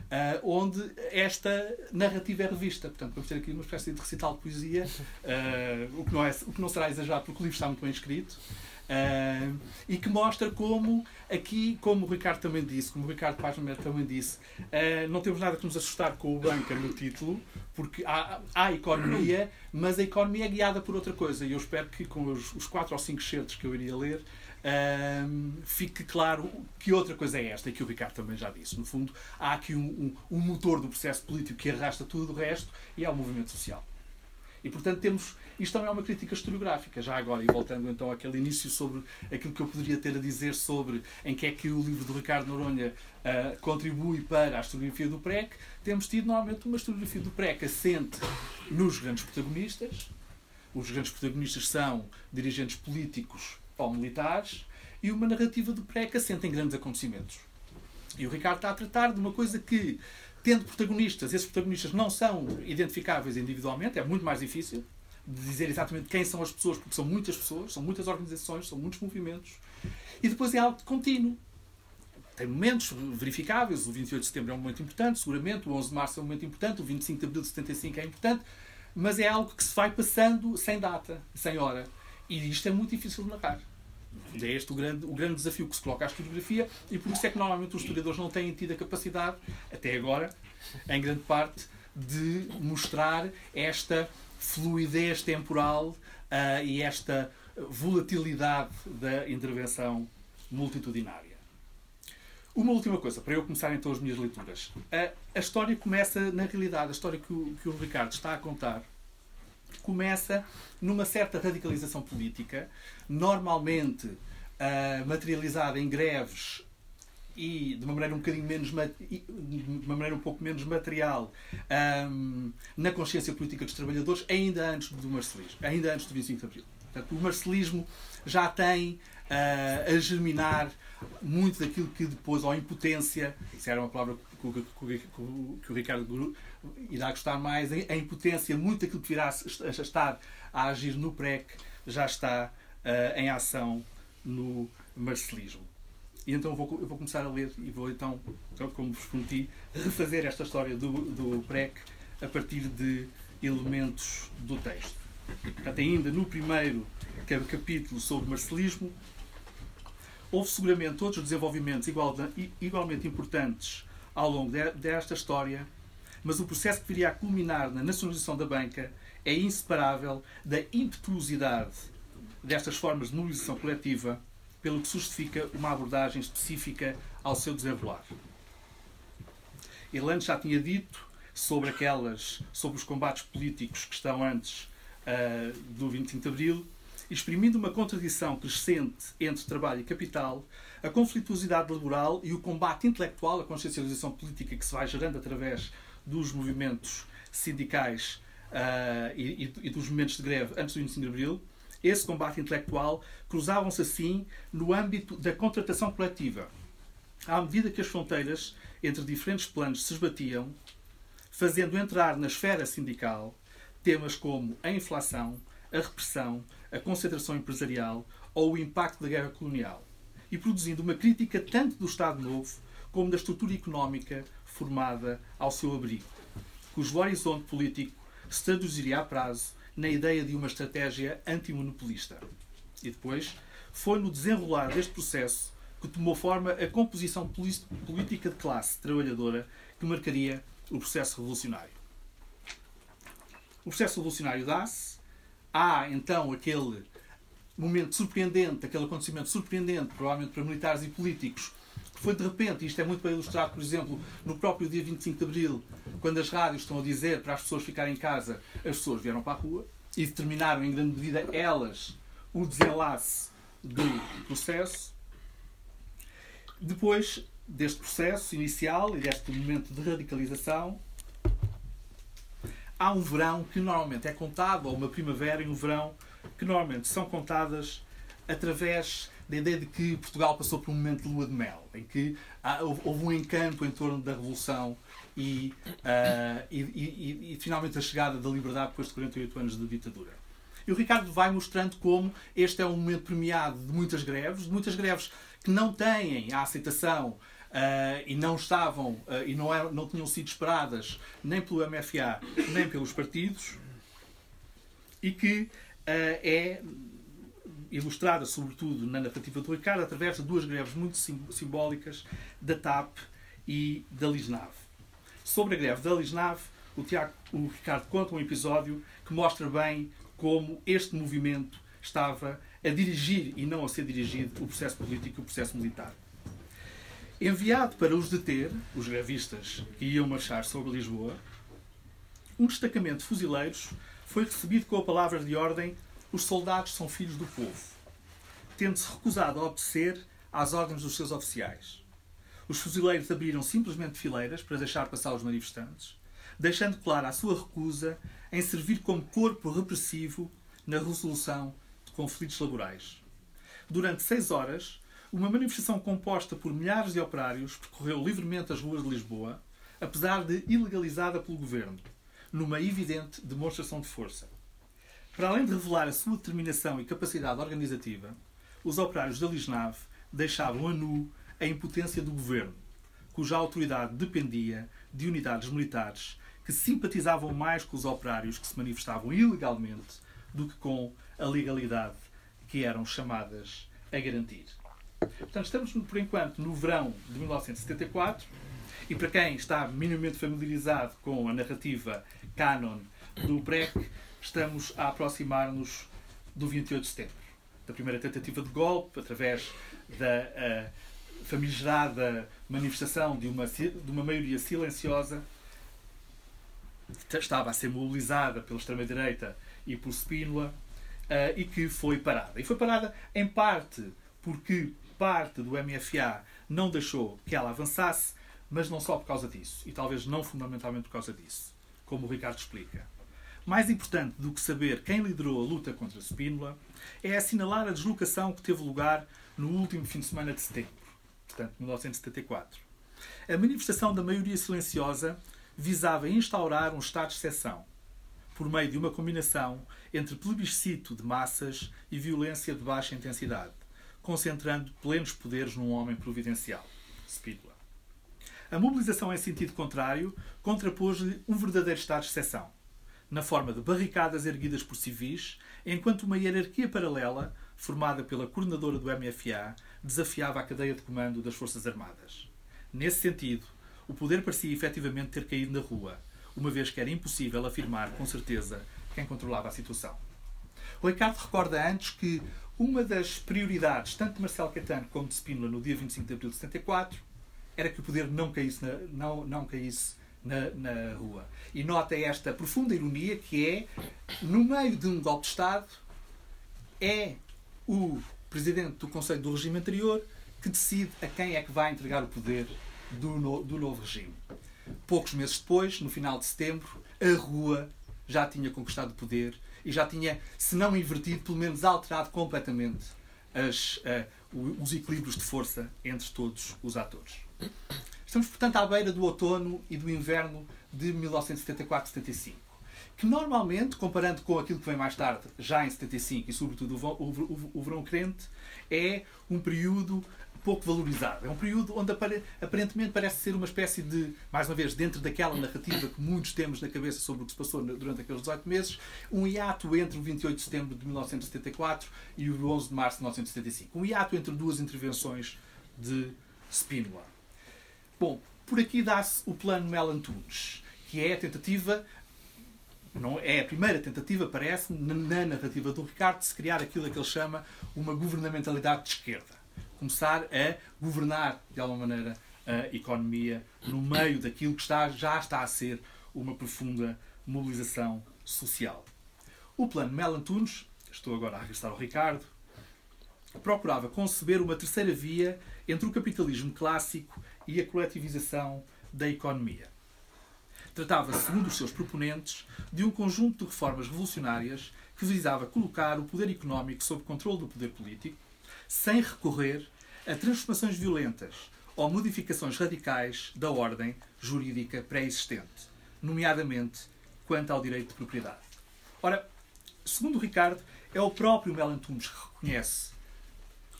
Uh, onde esta narrativa é revista. Portanto, vamos ter aqui uma espécie de recital de poesia, uh, o, que não é, o que não será exagerado porque o livro está muito bem escrito. Uh, e que mostra como aqui, como o Ricardo também disse, como o Ricardo Paz também disse, uh, não temos nada que nos assustar com o banca no título, porque há, há economia, mas a economia é guiada por outra coisa. E eu espero que com os, os quatro ou cinco certos que eu iria ler, um, fique claro que outra coisa é esta, e que o Ricardo também já disse. No fundo, há aqui um, um, um motor do processo político que arrasta tudo o resto e é o movimento social. E, portanto, temos. Isto também é uma crítica historiográfica, já agora, e voltando então àquele início sobre aquilo que eu poderia ter a dizer sobre em que é que o livro do Ricardo Noronha uh, contribui para a historiografia do PREC, temos tido normalmente uma historiografia do PREC assente nos grandes protagonistas. Os grandes protagonistas são dirigentes políticos ou militares, e uma narrativa do pré assenta em grandes acontecimentos. E o Ricardo está a tratar de uma coisa que, tendo protagonistas, esses protagonistas não são identificáveis individualmente, é muito mais difícil de dizer exatamente quem são as pessoas, porque são muitas pessoas, são muitas organizações, são muitos movimentos. E depois é algo contínuo. Tem momentos verificáveis, o 28 de setembro é um momento importante, seguramente, o 11 de março é um momento importante, o 25 de abril de 75 é importante, mas é algo que se vai passando sem data, sem hora. E isto é muito difícil de narrar. É este o grande, o grande desafio que se coloca à historiografia e por isso é que normalmente os historiadores não têm tido a capacidade, até agora, em grande parte, de mostrar esta fluidez temporal uh, e esta volatilidade da intervenção multitudinária. Uma última coisa, para eu começar então as minhas leituras. A, a história começa, na realidade, a história que o, que o Ricardo está a contar começa numa certa radicalização política, normalmente uh, materializada em greves e de uma maneira um bocadinho menos de uma maneira um pouco menos material um, na consciência política dos trabalhadores ainda antes do marcelismo, ainda antes do 25 de Abril. Portanto, o marcelismo já tem uh, a germinar muito daquilo que depois, ou impotência, se era uma palavra que, que, que, o Ricardo irá gostar mais, a impotência, muito daquilo que virá a estar a agir no PREC já está uh, em ação no marcelismo. E então eu vou, eu vou, começar a ler e vou então, como vos prometi, refazer esta história do, do PREC a partir de elementos do texto. Portanto, ainda no primeiro capítulo sobre marcelismo, houve seguramente outros desenvolvimentos igual, igualmente importantes ao longo desta história, mas o processo que viria a culminar na nacionalização da banca é inseparável da impetuosidade destas formas de mobilização coletiva, pelo que justifica uma abordagem específica ao seu desenrolar. Ele antes já tinha dito sobre aquelas, sobre os combates políticos que estão antes uh, do 25 de Abril, exprimindo uma contradição crescente entre trabalho e capital, a conflituosidade laboral e o combate intelectual, a consciencialização política que se vai gerando através dos movimentos sindicais uh, e, e, dos movimentos de greve antes do 25 de Abril, esse combate intelectual cruzavam-se assim no âmbito da contratação coletiva. À medida que as fronteiras entre diferentes planos se esbatiam, fazendo entrar na esfera sindical temas como a inflação, a repressão, a concentração empresarial ou o impacto da guerra colonial, e produzindo uma crítica tanto do Estado Novo como da estrutura económica formada ao seu abrigo, cujo horizonte político se traduziria a prazo na ideia de uma estratégia antimonopolista. E depois foi no desenrolar deste processo que tomou forma a composição política de classe trabalhadora que marcaria o processo revolucionário. O processo revolucionário dá-se, há então aquele momento surpreendente, aquele acontecimento surpreendente, provavelmente para militares e políticos, que foi de repente, isto é muito bem ilustrado, por exemplo, no próprio dia 25 de Abril, quando as rádios estão a dizer para as pessoas ficarem em casa, as pessoas vieram para a rua e determinaram em grande medida elas o desenlace do processo. Depois deste processo inicial e deste momento de radicalização, há um verão que normalmente é contado, ou uma primavera e um verão que normalmente são contadas através da ideia de que Portugal passou por um momento de lua de mel, em que houve um encanto em torno da Revolução e, uh, e, e, e, finalmente a chegada da liberdade depois de 48 anos de ditadura. E o Ricardo vai mostrando como este é um momento premiado de muitas greves, de muitas greves que não têm a aceitação Uh, e não estavam uh, e não, eram, não tinham sido esperadas nem pelo MFA nem pelos partidos e que uh, é ilustrada sobretudo na narrativa do Ricardo através de duas greves muito simbólicas da TAP e da Lisnave. Sobre a greve da Lisnave, o, o Ricardo conta um episódio que mostra bem como este movimento estava a dirigir e não a ser dirigido o processo político e o processo militar. Enviado para os deter, os grevistas que iam marchar sobre Lisboa, um destacamento de fuzileiros foi recebido com a palavra de ordem: os soldados são filhos do povo, tendo-se recusado a obedecer às ordens dos seus oficiais. Os fuzileiros abriram simplesmente fileiras para deixar passar os manifestantes, deixando clara a sua recusa em servir como corpo repressivo na resolução de conflitos laborais. Durante seis horas, uma manifestação composta por milhares de operários percorreu livremente as ruas de Lisboa, apesar de ilegalizada pelo governo, numa evidente demonstração de força. Para além de revelar a sua determinação e capacidade organizativa, os operários da Lisnave deixavam a nu a impotência do governo, cuja autoridade dependia de unidades militares que simpatizavam mais com os operários que se manifestavam ilegalmente do que com a legalidade que eram chamadas a garantir. Portanto, estamos, por enquanto, no verão de 1974 e para quem está minimamente familiarizado com a narrativa canon do PREC, estamos a aproximar-nos do 28 de setembro, da primeira tentativa de golpe, através da uh, famigerada manifestação de uma, de uma maioria silenciosa que estava a ser mobilizada pela extrema-direita e por Spínola uh, e que foi parada. E foi parada, em parte, porque parte do MFA não deixou que ela avançasse, mas não só por causa disso, e talvez não fundamentalmente por causa disso, como o Ricardo explica. Mais importante do que saber quem liderou a luta contra Spínola é assinalar a deslocação que teve lugar no último fim de semana de setembro, portanto, 1974. A manifestação da maioria silenciosa visava instaurar um estado de exceção, por meio de uma combinação entre plebiscito de massas e violência de baixa intensidade concentrando plenos poderes num homem providencial, Spínola. A mobilização em sentido contrário contrapôs-lhe um verdadeiro estado de exceção, na forma de barricadas erguidas por civis, enquanto uma hierarquia paralela, formada pela coordenadora do MFA, desafiava a cadeia de comando das Forças Armadas. Nesse sentido, o poder parecia efetivamente ter caído na rua, uma vez que era impossível afirmar com certeza quem controlava a situação. Ricardo recorda antes que uma das prioridades, tanto de Marcelo Caetano como de Spínola, no dia 25 de abril de 74, era que o poder não caísse na, não, não caísse na, na rua. E nota esta profunda ironia que é, no meio de um golpe de Estado, é o presidente do Conselho do regime anterior que decide a quem é que vai entregar o poder do, no, do novo regime. Poucos meses depois, no final de setembro, a rua já tinha conquistado o poder e já tinha, se não invertido, pelo menos alterado completamente as, uh, os equilíbrios de força entre todos os atores. Estamos, portanto, à beira do outono e do inverno de 1974-75, que normalmente, comparando com aquilo que vem mais tarde, já em 75 e sobretudo o, o, o, o verão crente, é um período pouco valorizado. É um período onde aparentemente parece ser uma espécie de, mais uma vez, dentro daquela narrativa que muitos temos na cabeça sobre o que se passou durante aqueles 18 meses, um hiato entre o 28 de setembro de 1974 e o 11 de março de 1975. Um hiato entre duas intervenções de Spínola. Bom, por aqui dá-se o plano Melantunes, que é a tentativa não é a primeira tentativa, parece, na narrativa do Ricardo, de se criar aquilo que ele chama uma governamentalidade de esquerda. Começar a governar, de alguma maneira, a economia no meio daquilo que está, já está a ser uma profunda mobilização social. O plano Melantunes, estou agora a regressar ao Ricardo, procurava conceber uma terceira via entre o capitalismo clássico e a coletivização da economia. Tratava-se, segundo os seus proponentes, de um conjunto de reformas revolucionárias que visava colocar o poder económico sob controle do poder político, sem recorrer a transformações violentas ou modificações radicais da ordem jurídica pré-existente, nomeadamente quanto ao direito de propriedade. Ora, segundo Ricardo, é o próprio Melantunes que reconhece,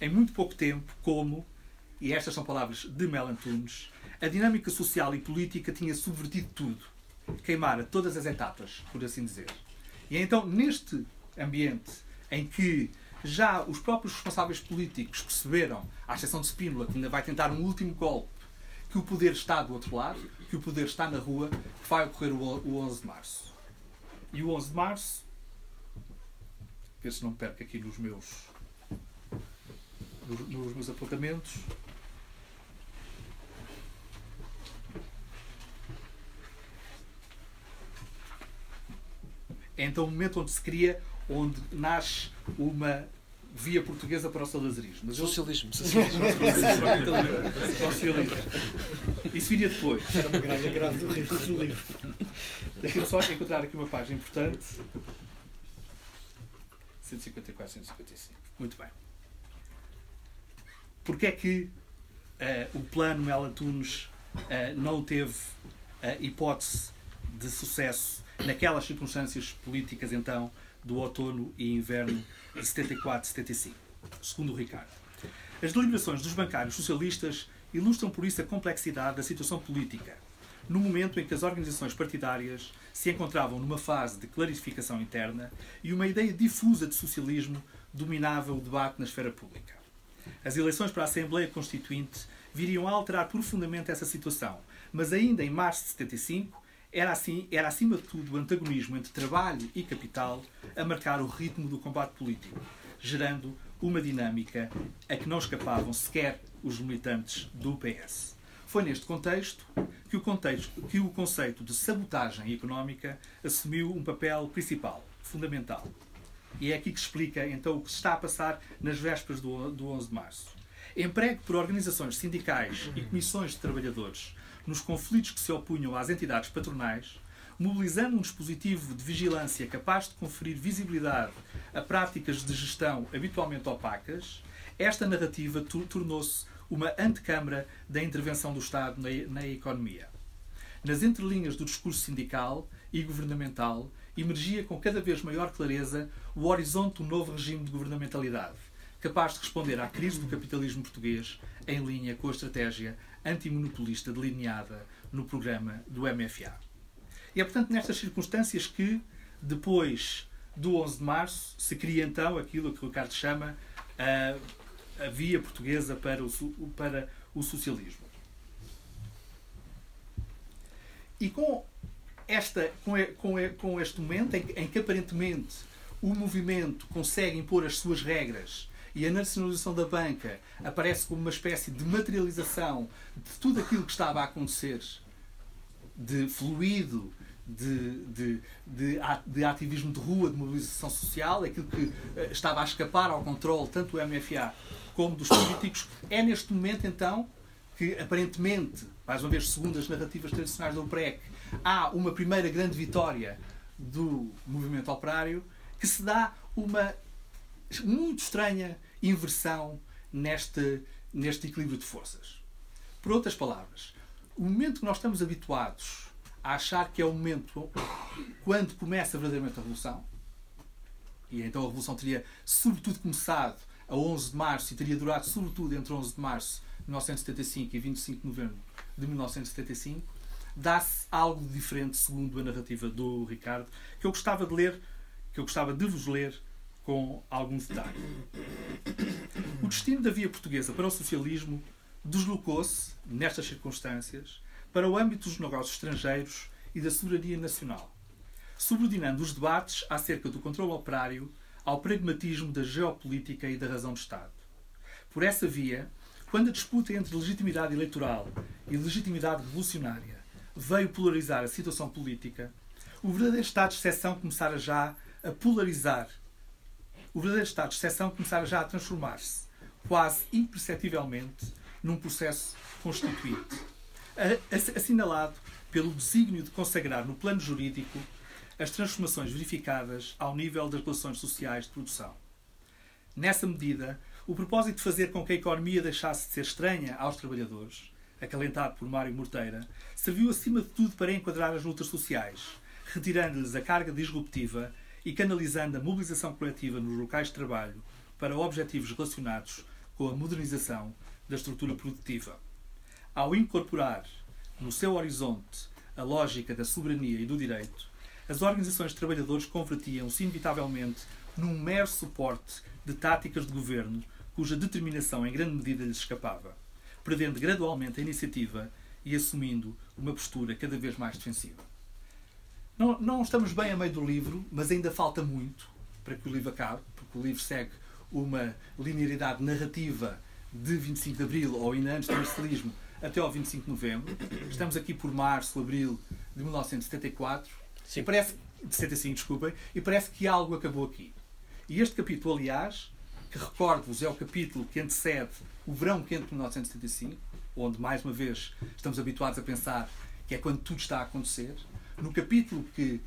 em muito pouco tempo, como, e estas são palavras de Melantunes, a dinâmica social e política tinha subvertido tudo, queimara todas as etapas, por assim dizer. E é então, neste ambiente em que já os próprios responsáveis políticos perceberam, à exceção de Spínola, que ainda vai tentar um último golpe, que o poder está do outro lado, que o poder está na rua, que vai ocorrer o 11 de março. E o 11 de março, ver se não perco aqui nos meus, nos meus apontamentos, É então o momento onde se cria, onde nasce uma via portuguesa para o salazarismo. Mas socialismo. Socialismo. socialismo. Isso viria depois. Era uma grande grave do livro. Deixa-me só encontrar aqui uma página importante. 154, 155. Muito bem. Porquê é que uh, o plano Mel Antunes uh, não teve a hipótese de sucesso naquelas circunstâncias políticas, então, do outono e inverno de 74-75. Segundo o Ricardo. As deliberações dos bancários socialistas ilustram por isso a complexidade da situação política, no momento em que as organizações partidárias se encontravam numa fase de clarificação interna e uma ideia difusa de socialismo dominava o debate na esfera pública. As eleições para a Assembleia Constituinte viriam a alterar profundamente essa situação, mas ainda em março de 75 era, assim, era acima de tudo o antagonismo entre trabalho e capital a marcar o ritmo do combate político, gerando uma dinâmica a que não escapavam sequer os militantes do PS. Foi neste contexto que o, contexto, que o conceito de sabotagem económica assumiu um papel principal, fundamental. E é aqui que explica então o que se está a passar nas vésperas do, do 11 de março. Emprego por organizações sindicais e comissões de trabalhadores nos conflitos que se opunham às entidades patronais, mobilizando um dispositivo de vigilância capaz de conferir visibilidade a práticas de gestão habitualmente opacas, esta narrativa tornou-se uma antecâmara da intervenção do Estado na, na economia. Nas entrelinhas do discurso sindical e governamental, emergia com cada vez maior clareza o horizonte do novo regime de governamentalidade, capaz de responder à crise do capitalismo português em linha com a estratégia antimonopolista delineada no programa do MFA. E é, portanto, nestas circunstâncias que, depois do 11 de março, se cria então aquilo que o Ricardo chama a, a via portuguesa para o, para o socialismo. E com, esta, com, com este momento em, em que aparentemente o movimento consegue impor as suas regras e a nacionalização da banca aparece como uma espécie de materialização de tudo aquilo que estava a acontecer de fluido, de, de, de, de, ativismo de rua, de mobilização social, aquilo que eh, estava a escapar ao controle tanto do MFA como dos políticos, é neste momento então que aparentemente, mais uma vez segundo as narrativas tradicionais do PREC, há uma primeira grande vitória do movimento operário que se dá uma muito estranha inversão neste, neste equilíbrio de forças. Por outras palavras, o momento que nós estamos habituados a achar que é o momento quando começa verdadeiramente a revolução, e então a revolução teria sobretudo começado a 11 de março e teria durado sobretudo entre 11 de março de 1975 e 25 de novembro de 1975, dá-se algo diferente segundo a narrativa do Ricardo, que eu gostava de ler, que eu gostava de vos ler com algum detalhe. O destino da via portuguesa para o socialismo deslocou-se, nestas circunstâncias, para o âmbito dos negócios estrangeiros e da soberania nacional, subordinando os debates acerca do controle operário ao pragmatismo da geopolítica e da razão de Estado. Por essa via, quando a disputa entre legitimidade eleitoral e legitimidade revolucionária veio polarizar a situação política, o verdadeiro estado de exceção começara já a polarizar. O verdadeiro estado de exceção começara já a transformar-se, quase imperceptivelmente, num processo constituinte, assinalado pelo desígnio de consagrar no plano jurídico as transformações verificadas ao nível das relações sociais de produção. Nessa medida, o propósito de fazer com que a economia deixasse de ser estranha aos trabalhadores, acalentado por Mário Morteira, serviu acima de tudo para enquadrar as lutas sociais, retirando-lhes a carga disruptiva e canalizando a mobilização coletiva nos locais de trabalho para objetivos relacionados com a modernização da estrutura produtiva. Ao incorporar no seu horizonte a lógica da soberania e do direito, as organizações de trabalhadores convertiam-se inevitavelmente num mero suporte de táticas de governo cuja determinação em grande medida lhes escapava, perdendo gradualmente a iniciativa e assumindo uma postura cada vez mais defensiva. Não, não estamos bem a meio do livro, mas ainda falta muito para que o livro acabe, porque o livro segue uma linearidade narrativa de 25 de Abril, ou ainda antes do marcelismo, até ao 25 de Novembro. Estamos aqui por março, abril de 1974. Sim. E parece, de 75, desculpem, e parece que algo acabou aqui. E este capítulo, aliás, que recordo-vos é o capítulo que antecede o verão quente de 1975, onde, mais uma vez, estamos habituados a pensar que é quando tudo está a acontecer. No capítulo que,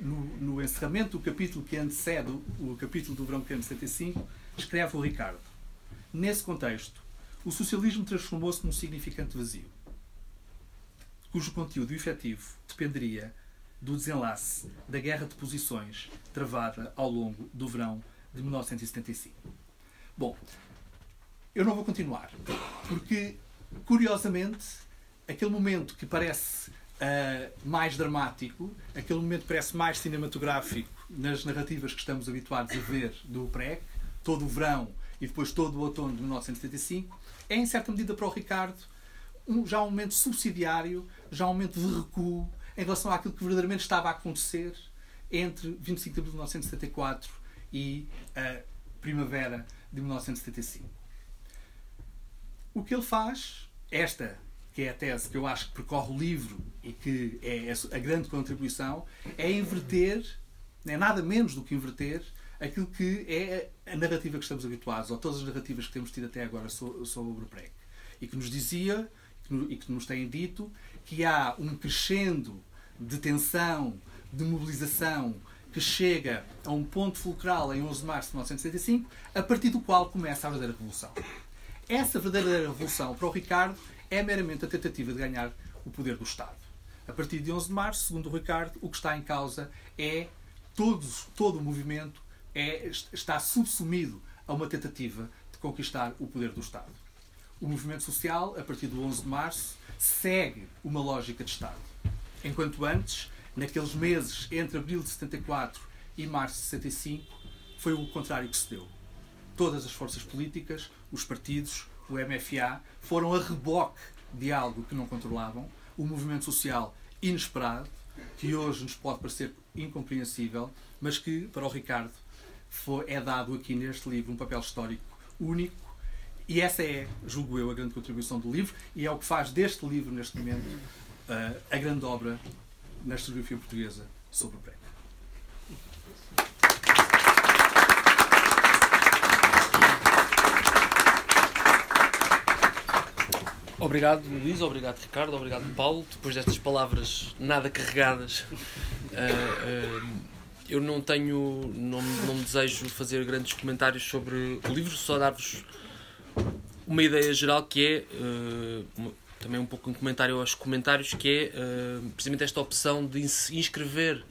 no, no encerramento do capítulo que antecede o, capítulo do verão de 75, escreve o Ricardo. Nesse contexto, o socialismo transformou-se num significante vazio, cujo conteúdo efetivo dependeria do desenlace da guerra de posições travada ao longo do verão de 1975. Bom, eu não vou continuar, porque, curiosamente, aquele momento que parece uh, mais dramático, aquele momento parece mais cinematográfico nas narrativas que estamos habituados a ver do PREC, todo o verão e depois todo o outono de 1975, é, em certa medida, para o Ricardo, um, já um momento subsidiário, já um momento de recuo em relação àquilo que verdadeiramente estava a acontecer entre 25 de abril de 1974 e a primavera de 1975. O que ele faz, esta que é a tese que eu acho que percorre o livro e que é a grande contribuição, é inverter, é nada menos do que inverter, aquilo que é a narrativa que estamos habituados, ou todas as narrativas que temos tido até agora sobre o PREC. E que nos dizia, e que nos têm dito, que há um crescendo de tensão, de mobilização, que chega a um ponto fulcral em 11 de março de 1965, a partir do qual começa a verdadeira revolução. Essa verdadeira revolução, para o Ricardo, é meramente a tentativa de ganhar o poder do Estado. A partir de 11 de março, segundo o Ricardo, o que está em causa é todos, todo o movimento é, está subsumido a uma tentativa de conquistar o poder do Estado. O movimento social, a partir do 11 de março, segue uma lógica de Estado. Enquanto antes, naqueles meses entre abril de 74 e março de 75, foi o contrário que se deu. Todas as forças políticas, os partidos, o MFA, foram a reboque de algo que não controlavam, o movimento social inesperado, que hoje nos pode parecer incompreensível, mas que, para o Ricardo, foi, é dado aqui neste livro um papel histórico único. E essa é, julgo eu, a grande contribuição do livro, e é o que faz deste livro, neste momento, uh, a grande obra na historiografia portuguesa sobre o PrEP. Obrigado, Luís, obrigado, Ricardo, obrigado, Paulo. Depois destas palavras nada carregadas, uh, uh, eu não tenho, não, não desejo fazer grandes comentários sobre o livro, só dar-vos uma ideia geral que é uh, também um pouco um comentário aos comentários, que é precisamente esta opção de inscrever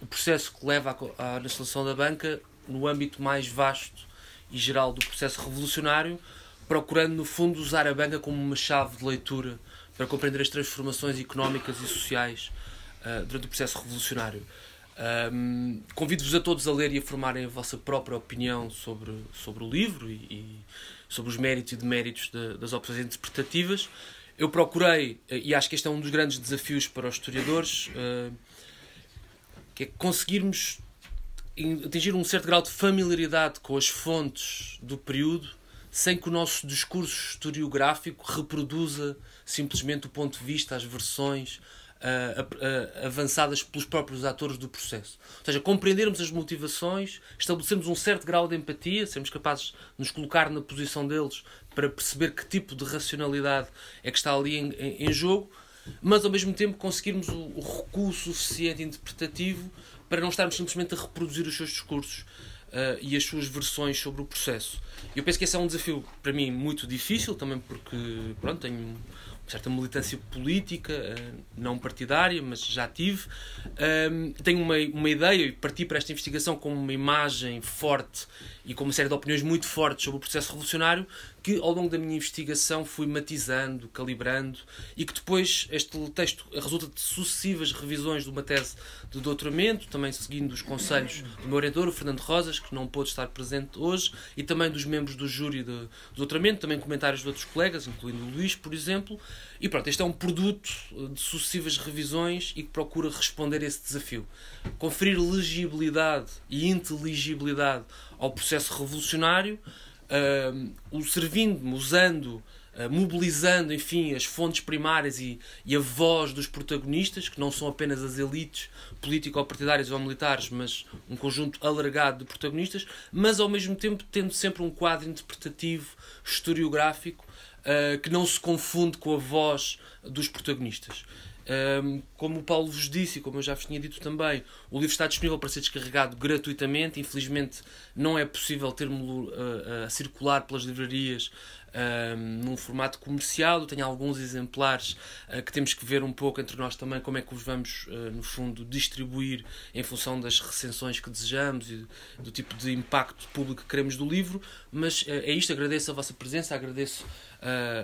o processo que leva à, à nacionalização da banca no âmbito mais vasto e geral do processo revolucionário, procurando, no fundo, usar a banca como uma chave de leitura para compreender as transformações económicas e sociais uh, durante o processo revolucionário. Um, Convido-vos a todos a ler e a formarem a vossa própria opinião sobre, sobre o livro e, e sobre os méritos e deméritos de, das opções interpretativas. Eu procurei, e acho que este é um dos grandes desafios para os historiadores, uh, que é conseguirmos atingir um certo grau de familiaridade com as fontes do período sem que o nosso discurso historiográfico reproduza simplesmente o ponto de vista, as versões, uh, uh, avançadas pelos próprios atores do processo. Ou seja, compreendermos as motivações, estabelecermos um certo grau de empatia, sermos capazes de nos colocar na posição deles para perceber que tipo de racionalidade é que está ali em, em, em jogo, mas ao mesmo tempo conseguirmos o, o recuo suficiente interpretativo para não estarmos simplesmente a reproduzir os seus discursos uh, e as suas versões sobre o processo. Eu penso que esse é um desafio para mim muito difícil, também porque pronto, tenho certa militância política, eh, não partidária, mas já tive. Tenho uma, uma ideia e parti para esta investigação com uma imagem forte e com uma série de opiniões muito fortes sobre o processo revolucionário que ao longo da minha investigação fui matizando, calibrando e que depois este texto resulta de sucessivas revisões de uma tese de doutoramento, também seguindo os conselhos do meu orientador, o Fernando Rosas, que não pôde estar presente hoje, e também dos membros do júri de, doutoramento, também comentários de outros colegas, incluindo o Luís, por exemplo. E pronto, este é um produto de sucessivas revisões e que procura responder a esse desafio. Conferir legibilidade e inteligibilidade ao processo revolucionário, uh, servindo-me, usando, uh, mobilizando, enfim, as fontes primárias e, e, a voz dos protagonistas, que não são apenas as elites político-partidárias ou militares, mas um conjunto alargado de protagonistas, mas ao mesmo tempo tendo sempre um quadro interpretativo, historiográfico, uh, que não se confunde com a voz dos protagonistas. Como o Paulo vos disse e como eu já vos tinha dito também, o livro está disponível para ser descarregado gratuitamente. Infelizmente, não é possível ter-me a, a, circular pelas livrarias um, num formato comercial. Eu tenho alguns exemplares uh, que temos que ver um pouco entre nós também como é que os vamos, uh, no fundo, distribuir em função das recensões que desejamos e do tipo de impacto público que queremos do livro. Mas é isto. Agradeço a vossa presença, agradeço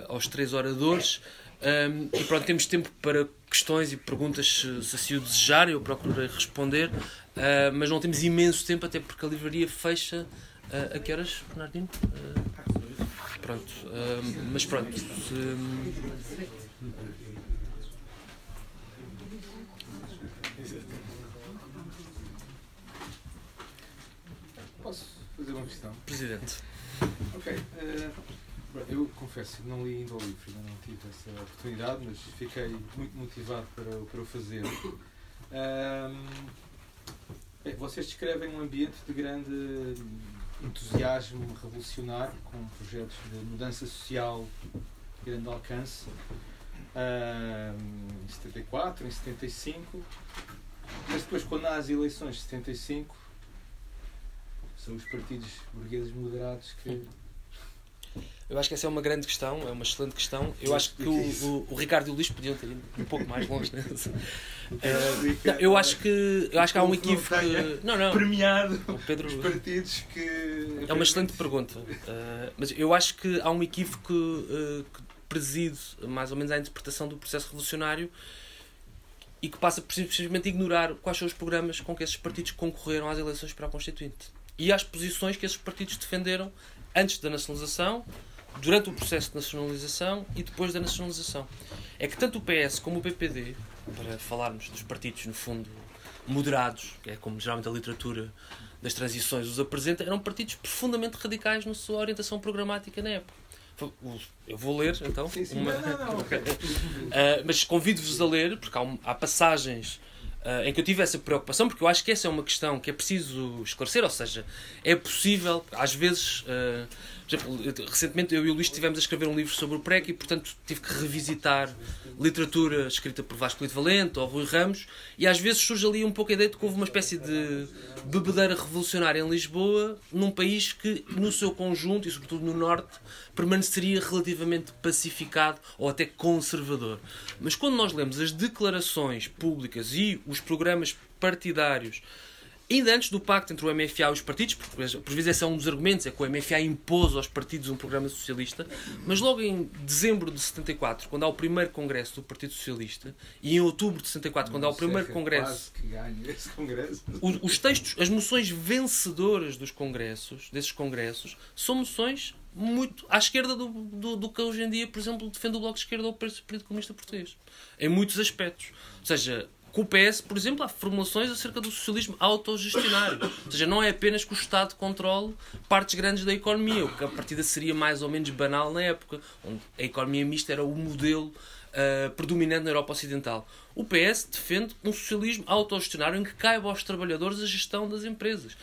aos três oradores. Um, e pronto, temos tempo para questões e perguntas se, se assim o desejarem, eu procurarei responder, uh, mas não temos imenso tempo, até porque a livraria fecha uh, a que horas, Bernardino? Uh, pronto, mas pronto. Se... Posso fazer uma questão? Presidente. Ok. Eu confesso que não li ainda o livro, ainda não tive essa oportunidade, mas fiquei muito motivado para, para o fazer. Um, vocês descrevem um ambiente de grande entusiasmo revolucionário, com projetos de mudança social de grande alcance. Um, em 74, em 75, mas depois, quando há as eleições de 75, são os partidos burgueses moderados que eu acho que essa é uma grande questão, é uma excelente questão. Eu acho que o, o, o Ricardo e o Luís podiam ter ido um pouco mais longe nessa. Uh, não, eu acho que eu acho que há um equívoco. Não, não. Premiado o Pedro, os partidos que. É uma excelente pergunta. Uh, mas eu acho que há um equívoco uh, que preside mais ou menos à interpretação do processo revolucionário e que passa por simplesmente ignorar quais são os programas com que esses partidos concorreram às eleições para a Constituinte e às posições que esses partidos defenderam antes da nacionalização durante o processo de nacionalização e depois da nacionalização. É que tanto o PS como o PPD, para falarmos dos partidos, no fundo, moderados, que é como geralmente a literatura das transições os apresenta, eram partidos profundamente radicais na sua orientação programática na época. Eu vou ler, então. Sim, sim. Uma... Não, não, não. uh, mas convido-vos a ler, porque há, um, há passagens uh, em que eu tive essa preocupação, porque eu acho que essa é uma questão que é preciso esclarecer, ou seja, é possível, às vezes. Uh, exemplo, recentemente eu e o Luís estivemos a escrever um livro sobre o PREC e, portanto, tive que revisitar literatura escrita por Vasco Lito Valente ou Rui Ramos e às vezes surge ali um pouco a ideia de que houve uma espécie de bebedeira revolucionária em Lisboa, num país que, no seu conjunto e sobretudo no Norte, permaneceria relativamente pacificado ou até conservador. Mas quando nós lemos as declarações públicas e os programas partidários ainda antes do pacto entre o MFA e os partidos, porque por vezes esse é um dos argumentos, é que o MFA impôs aos partidos um programa socialista, mas logo em dezembro de 74, quando há o primeiro congresso do Partido Socialista, e em outubro de 74, quando há o primeiro congresso, congresso. Os, os textos, as moções vencedoras dos congressos, desses congressos, são moções muito à esquerda do, do, do, que hoje em dia, por exemplo, defende o Bloco de Esquerda ou o Partido Comunista Português. Em muitos aspectos. Ou seja, com o PS, por exemplo, há formulações acerca do socialismo autogestionário. Ou seja, não é apenas que o Estado controle partes grandes da economia, o que a partida seria mais ou menos banal na época, onde a economia mista era o modelo uh, predominante na Europa Ocidental. O PS defende um socialismo autogestionário em que caiba aos trabalhadores a gestão das empresas.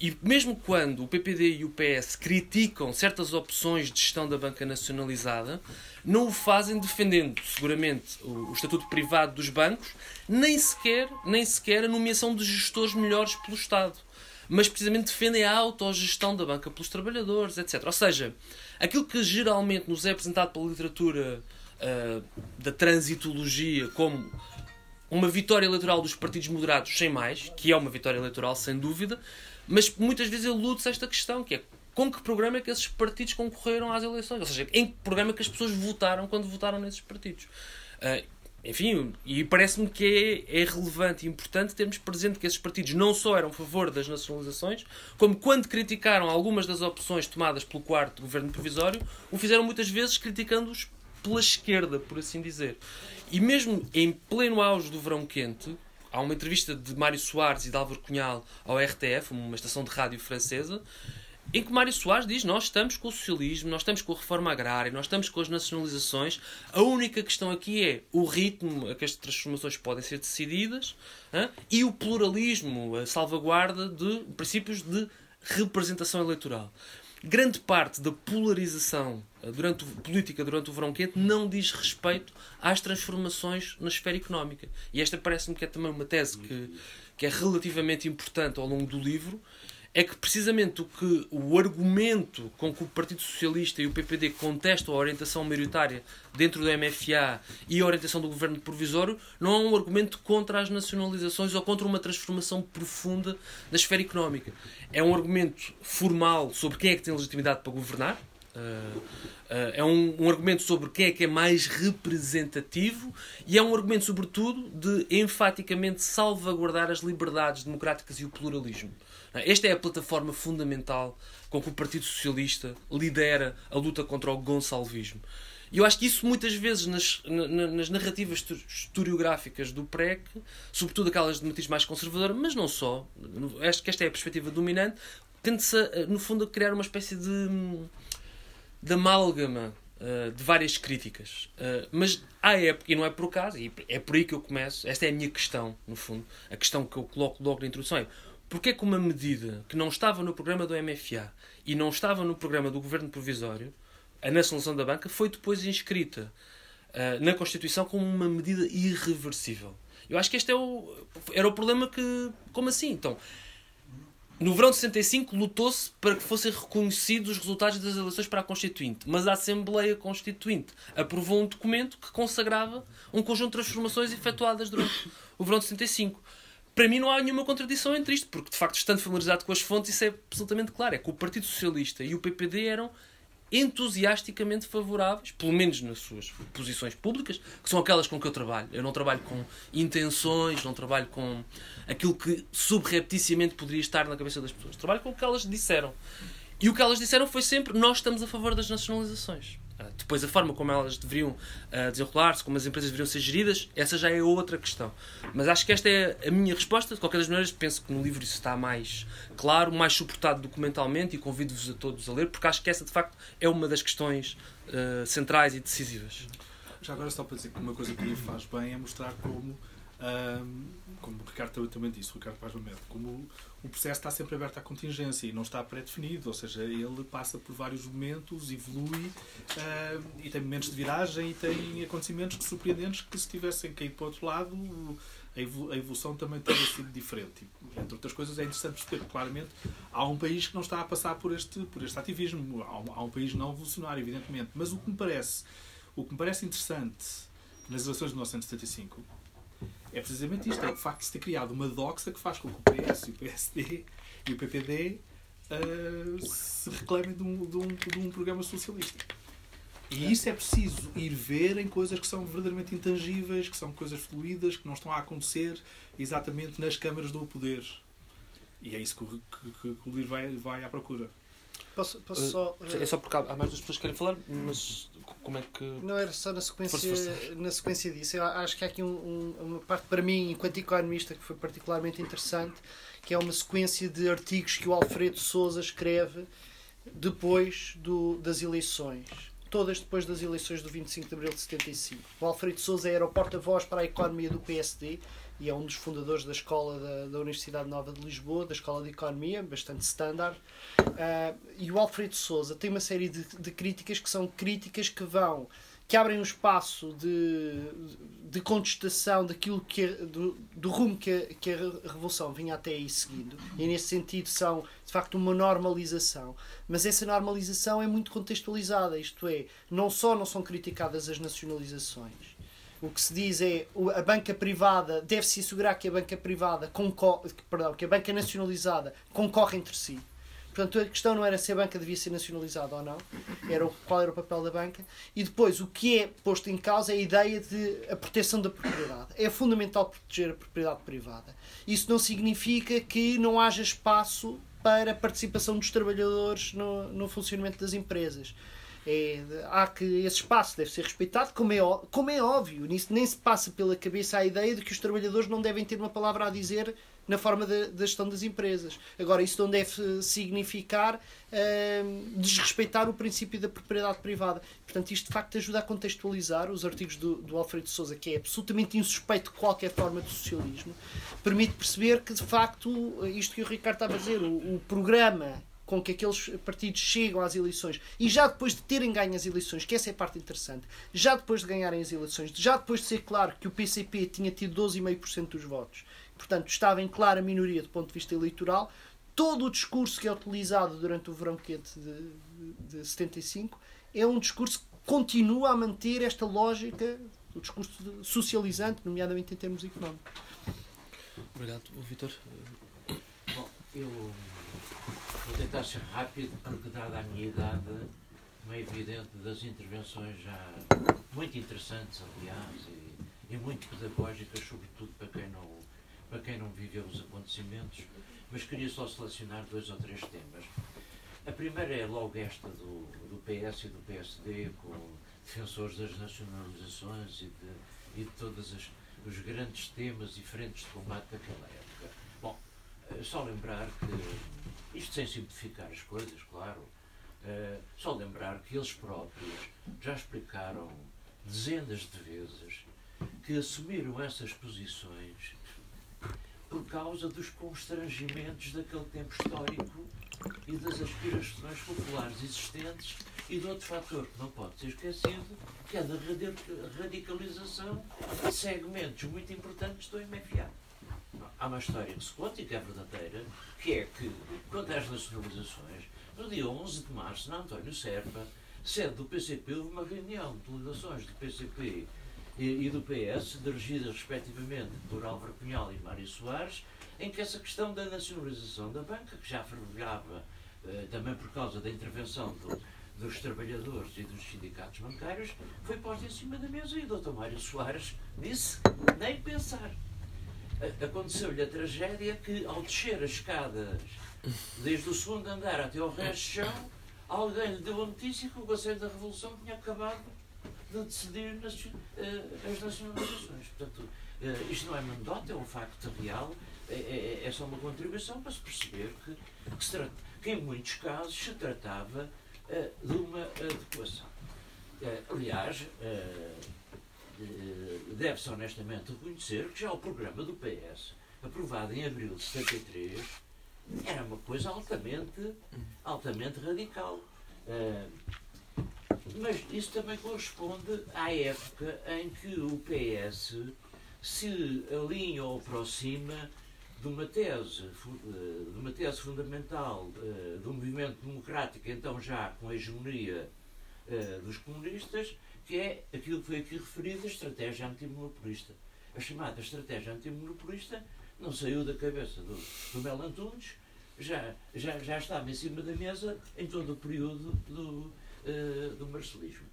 E mesmo quando o PPD e o PS criticam certas opções de gestão da banca nacionalizada, não o fazem defendendo seguramente o, o estatuto privado dos bancos, nem sequer, nem sequer a nomeação de gestores melhores pelo Estado. Mas precisamente defendem a autogestão da banca pelos trabalhadores, etc. Ou seja, aquilo que geralmente nos é apresentado pela literatura uh, da transitologia como uma vitória eleitoral dos partidos moderados sem mais, que é uma vitória eleitoral sem dúvida, mas muitas vezes elude-se esta questão, que é com que programa é que esses partidos concorreram às eleições? Ou seja, em que programa é que as pessoas votaram quando votaram nesses partidos? Uh, enfim, e parece-me que é, é relevante e importante termos presente que esses partidos não só eram a favor das nacionalizações, como quando criticaram algumas das opções tomadas pelo quarto governo provisório, o fizeram muitas vezes criticando-os pela esquerda, por assim dizer. E mesmo em pleno auge do verão quente, há uma entrevista de Mário Soares e de Álvaro Cunhal ao RTF, uma estação de rádio francesa, em que Mário Soares diz nós estamos com o socialismo, nós estamos com a reforma agrária, nós estamos com as nacionalizações. A única questão aqui é o ritmo a que as transformações podem ser decididas hein? e o pluralismo, a salvaguarda de princípios de representação eleitoral. Grande parte da polarização eh, durante, política durante o verão quente não diz respeito às transformações na esfera económica. E esta parece-me que é também uma tese que, que é relativamente importante ao longo do livro é que precisamente o que o argumento com que o Partido Socialista e o PPD contestam a orientação maioritária dentro do MFA e a orientação do governo provisório não é um argumento contra as nacionalizações ou contra uma transformação profunda da esfera económica. É um argumento formal sobre quem é que tem legitimidade para governar. Uh, uh, é um, um, argumento sobre quem é que é mais representativo e é um argumento, sobretudo, de enfaticamente salvaguardar as liberdades democráticas e o pluralismo. Esta é a plataforma fundamental com que o Partido Socialista lidera a luta contra o gonçalvismo. E eu acho que isso muitas vezes nas, nas narrativas historiográficas do PREC, sobretudo aquelas de matiz mais conservadora, mas não só, acho que esta é a perspectiva dominante, tende-se, no fundo, a criar uma espécie de, de amálgama uh, de várias críticas. Uh, mas há época, e não é por acaso, e é por aí que eu começo, esta é a minha questão, no fundo, a questão que eu coloco logo na introdução é porque é que uma medida que não estava no programa do MFA e não estava no programa do Governo Provisório, a nacionalização da banca, foi depois inscrita uh, na Constituição como uma medida irreversível? Eu acho que este é o, era o problema que. Como assim? Então, no verão de 65 lutou-se para que fossem reconhecidos os resultados das eleições para a Constituinte, mas a Assembleia Constituinte aprovou um documento que consagrava um conjunto de transformações efetuadas durante o verão de 65 para mim não há nenhuma contradição entre isto, porque de facto, estando familiarizado com as fontes, isso é absolutamente claro. É que o Partido Socialista e o PPD eram entusiasticamente favoráveis, pelo menos nas suas posições públicas, que são aquelas com que eu trabalho. Eu não trabalho com intenções, não trabalho com aquilo que subrepticiamente poderia estar na cabeça das pessoas. Trabalho com o que elas disseram. E o que elas disseram foi sempre: nós estamos a favor das nacionalizações. Depois, a forma como elas deveriam uh, desenrolar-se, como as empresas deveriam ser geridas, essa já é outra questão. Mas acho que esta é a minha resposta. De qualquer das maneiras, penso que no livro isso está mais claro, mais suportado documentalmente e convido-vos a todos a ler, porque acho que essa, de facto, é uma das questões uh, centrais e decisivas. Já agora, só para dizer que uma coisa que o livro faz bem é mostrar como, como o Ricardo também disse, o Ricardo Paz Mamed, como o processo está sempre aberto à contingência e não está pré-definido, ou seja, ele passa por vários momentos, evolui uh, e tem momentos de viragem e tem acontecimentos surpreendentes que se tivessem caído para o outro lado a evolução também teria sido diferente. E, entre outras coisas, é interessante perceber claramente há um país que não está a passar por este, por este ativismo, há um, há um país não evolucionário, evidentemente. Mas o que me parece, o que me parece interessante nas eleições de 1975 é precisamente isto: é o facto de se ter criado uma doxa que faz com que o PS, o PSD e o PPD uh, se reclamem de um, de, um, de um programa socialista. E isso é preciso ir ver em coisas que são verdadeiramente intangíveis, que são coisas fluídas, que não estão a acontecer exatamente nas câmaras do poder. E é isso que, que, que o livro vai, vai à procura. Posso, posso só. É só porque há mais duas pessoas que querem falar, mas como é que. Não era só na sequência. Na sequência disso. Eu acho que há aqui um, um, uma parte para mim, enquanto economista, que foi particularmente interessante, que é uma sequência de artigos que o Alfredo Souza escreve depois do, das eleições. Todas depois das eleições do 25 de abril de 75. O Alfredo Souza era o porta-voz para a economia do PSD e é um dos fundadores da escola da, da Universidade Nova de Lisboa, da Escola de Economia, bastante standard. Uh, e o Alfredo Souza tem uma série de, de críticas que são críticas que vão que abrem um espaço de, de contestação daquilo que do, do rumo que a, que a revolução vinha até aí seguindo e nesse sentido são de facto uma normalização mas essa normalização é muito contextualizada isto é não só não são criticadas as nacionalizações o que se diz é a banca privada deve-se assegurar que a banca privada concorre, perdão, que a banca nacionalizada concorre entre si. Portanto, a questão não era se a banca devia ser nacionalizada ou não, era qual era o papel da banca. E depois, o que é posto em causa é a ideia de a proteção da propriedade. É fundamental proteger a propriedade privada. Isso não significa que não haja espaço para a participação dos trabalhadores no, no funcionamento das empresas. É, há que esse espaço deve ser respeitado, como é, como é óbvio. Nisso nem se passa pela cabeça a ideia de que os trabalhadores não devem ter uma palavra a dizer na forma da, gestão das empresas. Agora, isso não deve significar uh, desrespeitar o princípio da propriedade privada. Portanto, isto de facto ajuda a contextualizar os artigos do, do Alfredo Souza, que é absolutamente insuspeito de qualquer forma de socialismo, permite perceber que de facto, isto que o Ricardo estava a dizer, o, o programa com que aqueles partidos chegam às eleições e já depois de terem ganho as eleições, que essa é a parte interessante, já depois de ganharem as eleições, já depois de ser claro que o PCP tinha tido 12,5% dos votos, portanto estava em clara minoria do ponto de vista eleitoral, todo o discurso que é utilizado durante o verão quente de, de 75 é um discurso que continua a manter esta lógica, o discurso socializante, nomeadamente em termos económicos. Obrigado, Vitor. Bom, eu Vou tentar ser rápido, porque, dada a minha idade, é evidente das intervenções já muito interessantes, aliás, e, e, muito pedagógicas, sobretudo para quem, não, para quem não viveu os acontecimentos, mas queria só selecionar dois ou três temas. A primeira é logo esta do, do PS e do PSD, com defensores das nacionalizações e de, e de todos os grandes temas e frentes de combate daquela época. Eh, só lembrar que isto sem simplificar as coisas, claro. Uh, só lembrar que eles próprios já explicaram dezenas de vezes que assumiram essas posições por causa dos constrangimentos daquele tempo histórico e das aspirações populares existentes e de outro fator que não pode ser esquecido, que é da radicalização de segmentos muito importantes do MFA há uma história que se conta e que é verdadeira, que é que, quanto às nacionalizações, no dia 11 de março, na António Serpa, sede do PCP, houve uma reunião de delegações do PCP e, do PS, dirigidas respectivamente por Álvaro Cunhal e Mário Soares, em que essa questão da nacionalização da banca, que já fervilhava eh, também por causa da intervenção do, dos trabalhadores e dos sindicatos bancários, foi posta em cima da mesa e o Dr. Mário Soares disse nem pensar aconteceu-lhe a tragédia que, ao descer as escadas, desde o segundo andar até ao resto de chão, alguém lhe deu a notícia que o Conselho da Revolução tinha acabado de decidir nas, uh, as nacionalizações. Portanto, uh, isto não é uma anedota, é um facto real, é, é, é, só uma contribuição para se perceber que, que, se trata, que em muitos casos se tratava uh, de uma adequação. aliás, deve-se honestamente reconhecer que já o programa do PS, aprovado em abril de 73, era uma coisa altamente, altamente radical. Uh, mas isso também corresponde à época em que o PS se alinha ou aproxima de uma tese, eh, de uma tese fundamental do movimento democrático, então já com a hegemonia dos comunistas, que é aquilo que foi aqui referido, a estratégia antimonopolista. a chamada estratégia antimonopolista não saiu da cabeça do, do Mel Antunes, já, já, já estava em cima da mesa em todo o período do, uh, do marcelismo.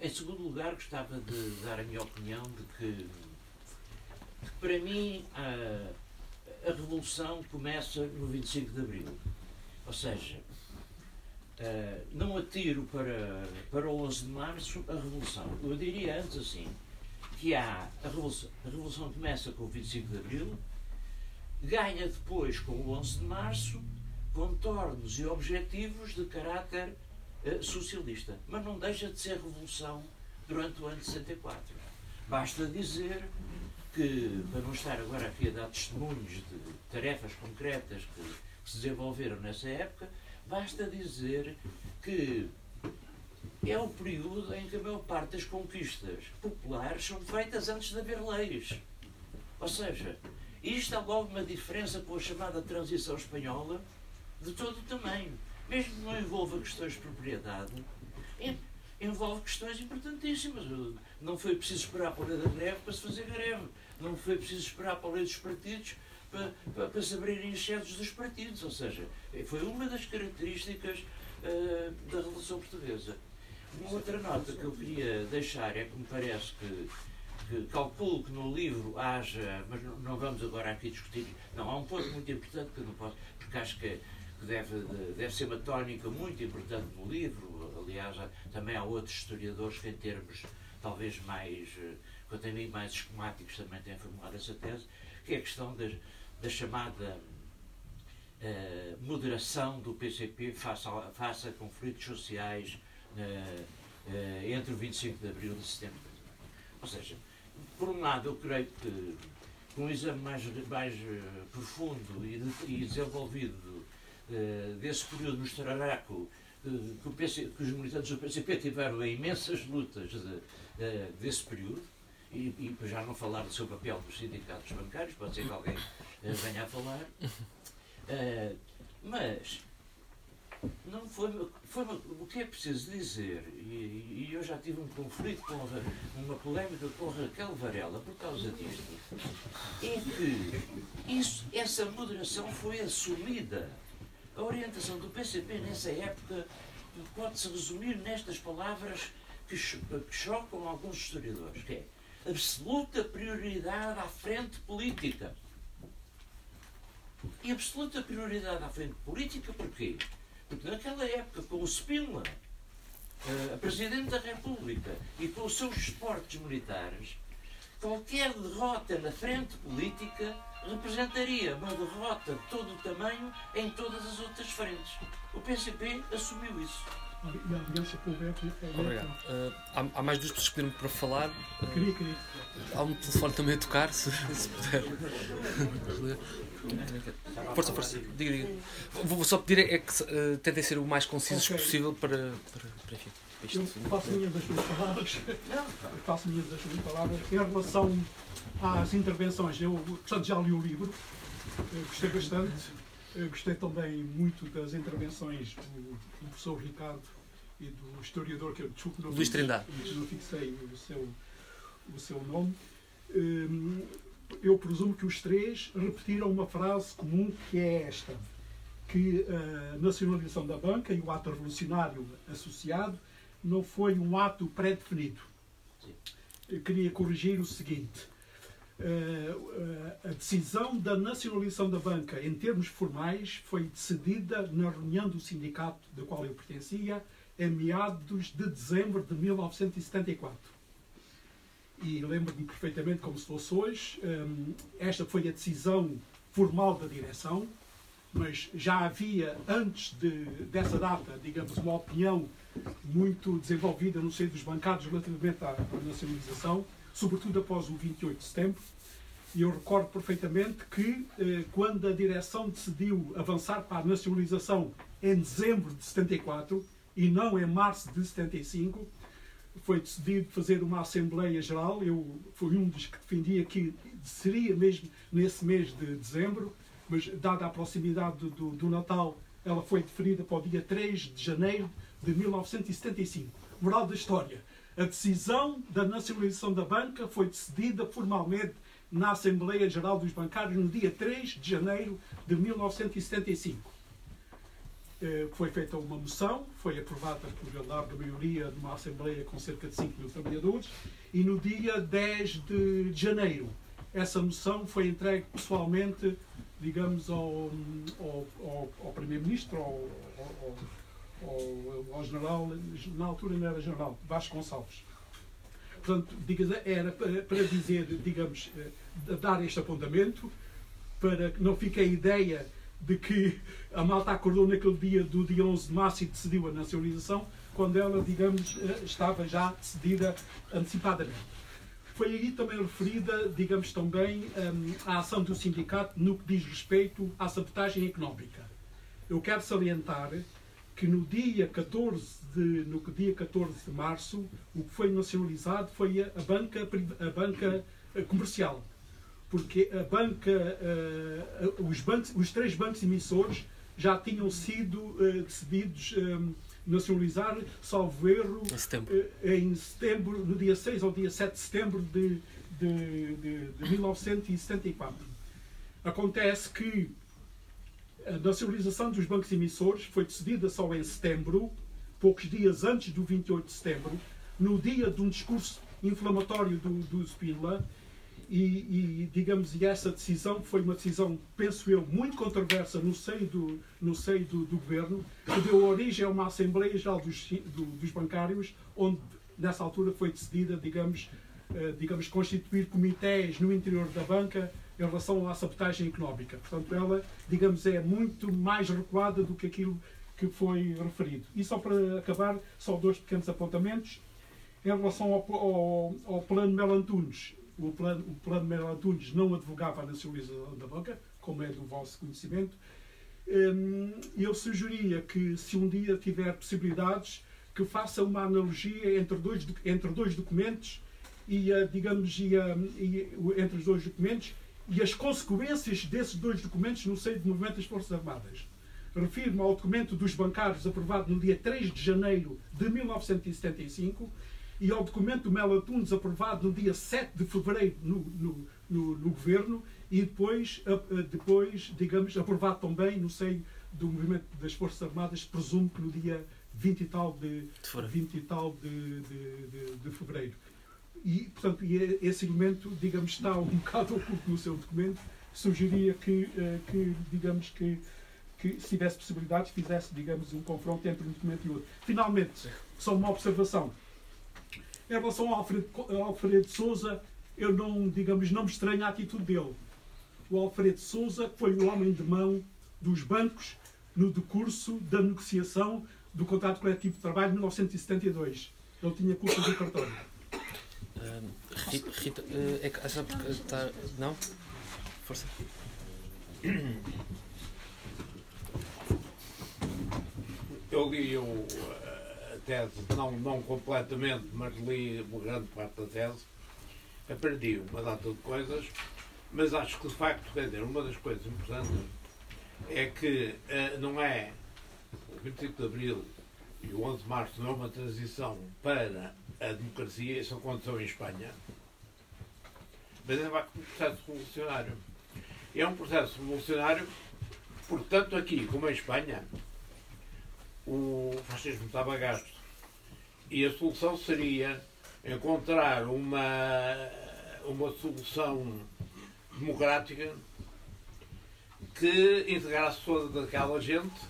Em segundo lugar, gostava de dar a minha opinião de que, de que para mim, a, a revolução começa no 25 de Abril. Ou seja, Uh, não atiro para, para o 11 de março a revolução. Eu diria antes assim, que há a revolução, a revolução começa com o 25 de abril, ganha depois com o 11 de março contornos e objetivos de caráter uh, socialista, mas não deixa de ser revolução durante o ano de 64. Basta dizer que, para não estar agora aqui a dar testemunhos de tarefas concretas que, que se desenvolveram nessa época, Basta dizer que é o período em que a maior parte das conquistas populares são feitas antes de haver leis. Ou seja, isto há logo uma diferença com a chamada transição espanhola de todo o tamanho. Mesmo que não envolva questões de propriedade, envolve questões importantíssimas. Não foi preciso esperar para a lei da greve para se fazer greve. Não foi preciso esperar para a lei dos partidos para, para, para se abrirem excedos dos partidos. Ou seja, foi uma das características uh, da Revolução Portuguesa. Uma outra nota que eu queria deixar é que me parece que, que calculo que no livro haja, mas não, não, vamos agora aqui discutir, não, há um ponto muito importante que eu não posso, porque acho que, que deve, deve ser uma tónica muito importante no livro, aliás, há, também há outros historiadores que em termos talvez mais, eh, quanto a mim, mais esquemáticos também têm formulado essa tese, que é a questão das, da chamada uh, moderação do PCP face a, face a conflitos sociais uh, entre o 25 de abril e setembro. Ou seja, por um lado, eu creio que com um exame mais, mais profundo e, de, e desenvolvido desse período mostrará que, que, PC, que, os militantes do PCP tiveram imensas lutas de, desse período e, e já não falar do seu papel dos sindicatos bancários, pode ser que alguém venha a falar. Uh, mas não foi, foi o que é preciso dizer, e, e, eu já tive um conflito com uma polémica com Raquel Varela por causa disto, é que isso, essa moderação foi assumida. A orientação do PCP nessa época pode-se resumir nestas palavras que, que chocam alguns historiadores, que é absoluta prioridade à frente política. E absoluta prioridade à frente política porquê? Porque naquela época, com o Spínola, eh, a Presidente da República, e com os seus esportes militares, qualquer derrota na frente política representaria uma derrota de todo o tamanho em todas as outras frentes. O PCP assumiu isso Obrigado. Uh, há, há, mais duas pessoas que pediram para falar. Uh, queria, queria. Há um telefone também a tocar, se, se puder. força, força. Diga, diga. Vou só pedir é que uh, tentem ser o mais concisos okay. possível para, para, para enfim. Eu faço minhas das minhas palavras. faço minhas das minhas palavras. Em relação às intervenções, eu portanto, já li o livro, gostei bastante. Eu gostei também muito das intervenções do, do professor Ricardo e do historiador que eu desculpe não, Luís Trindade. não fixei o seu, o seu nome. Hum, eu presumo que os três repetiram uma frase comum que é esta, que a nacionalização da banca e o ato revolucionário associado não foi um ato pré-definido. Queria corrigir o seguinte a decisão da nacionalização da banca, em termos formais, foi decidida na reunião do sindicato da qual eu pertencia, em meados de dezembro de 1974. E lembro-me perfeitamente como se fosse hoje. Eh, esta foi a decisão formal da direção, mas já havia, antes de, dessa data, digamos, uma opinião muito desenvolvida no seio dos bancários relativamente à, à nacionalização sobretudo após o 28 de setembro. E eu recordo perfeitamente que, eh, quando a direção decidiu avançar para a nacionalização em dezembro de 74 e não em março de 75, foi decidido fazer uma Assembleia Geral. Eu fui um dos que defendia que seria mesmo nesse mês de dezembro, mas, dada a proximidade do, do Natal, ela foi deferida para o dia 3 de janeiro de 1975. Moral da história: A decisão da nacionalização da banca foi decidida formalmente na Assembleia Geral dos Bancários no dia 3 de janeiro de 1975. Eh, Foi feita uma moção, foi aprovada por larga maioria numa Assembleia com cerca de 5 mil trabalhadores, e no dia 10 de janeiro essa moção foi entregue pessoalmente, digamos, ao, ao, ao, ao Primeiro-Ministro, ao, ao, ao, General, na altura não era General, Vasco Gonçalves. Portanto, era para, para dizer, digamos, eh, dar este apontamento, para que não fique a ideia de que a malta acordou naquele dia do dia 11 de março e decidiu a nacionalização, quando ela, digamos, eh, estava já decidida antecipadamente. Foi aí também referida, digamos também, hum, a ação do sindicato no que diz respeito à sabotagem económica. Eu quero salientar que no dia 14 de, no dia 14 de março, o que foi nacionalizado foi a, banca, a banca eh, comercial. Porque a banca, eh, os, bancos, os três bancos emissores já tinham sido eh, decididos eh, nacionalizar, salvo erro, Em setembro. eh, em setembro, no dia 6 ou dia 7 de setembro de, de, de, de 1974. Acontece que a nacionalização dos bancos emissores foi decidida só em setembro, poucos dias antes do 28 de setembro, no dia de um discurso inflamatório do, do e, e, digamos, e essa decisão foi uma decisão, penso eu, muito controversa no seio do, no seio do, do governo, que deu origem a uma Assembleia Geral dos, do- dos Bancários, onde, nessa altura, foi decidida, digamos, eh, digamos, constituir comitês no interior da banca em relação à sabotagem económica. Portanto, ela, digamos, é muito mais recuada do que aquilo que foi referido. E só para acabar, só dois pequenos apontamentos. Em relação ao, ao, ao plano Mel Antunes, o plano, o plano Mel Antunes não advogava a nacionalização da banca, como é do vosso conhecimento. Hum, Eu sugeria que, se um dia tiver possibilidades, que faça uma analogia entre dois, entre dois documentos e, digamos, e e entre os dois documentos e as consequências desses dois documentos no seio do movimento das Forças Armadas. Refiro-me ao documento dos bancários aprovado no dia 3 de janeiro de 1975 e ao documento do Melo Tunes aprovado no dia 7 de fevereiro no, no, no- no governo e depois, depois, digamos, aprovado também no seio do movimento das Forças Armadas, presumo que no dia 20 e tal de, De fora. 20 e tal de, de, de- de fevereiro. E, portanto, e esse elemento, digamos, está um bocado oculto no seu documento. Sugeria que, eh, que digamos, que, que se tivesse possibilidades, fizesse, digamos, um confronto entre um documento e outro. Finalmente, só uma observação. Em relação ao Alfredo, ao Alfredo Souza, eu não, digamos, não me estranho a atitude dele. O Alfredo Souza foi o homem de mão dos bancos no decurso da negociação do contrato coletivo de trabalho de 1972. Ele tinha culpa do cartório. Ri- Rita, eh, é que- porque está. Não? Força. Eu li o, eh, a tese, não, não completamente, mas li uma grande parte da tese. Aprendi uma data de coisas, mas acho que de facto, quer dizer, uma das coisas importantes é que eh, não é o 25 de Abril e o 11 de Março não é uma transição para a democracia, isso aconteceu em Espanha, mas é um processo revolucionário. É um processo revolucionário, portanto, aqui, como em Espanha, o fascismo estava gasto. E a solução seria encontrar uma, uma solução democrática que integrasse toda aquela gente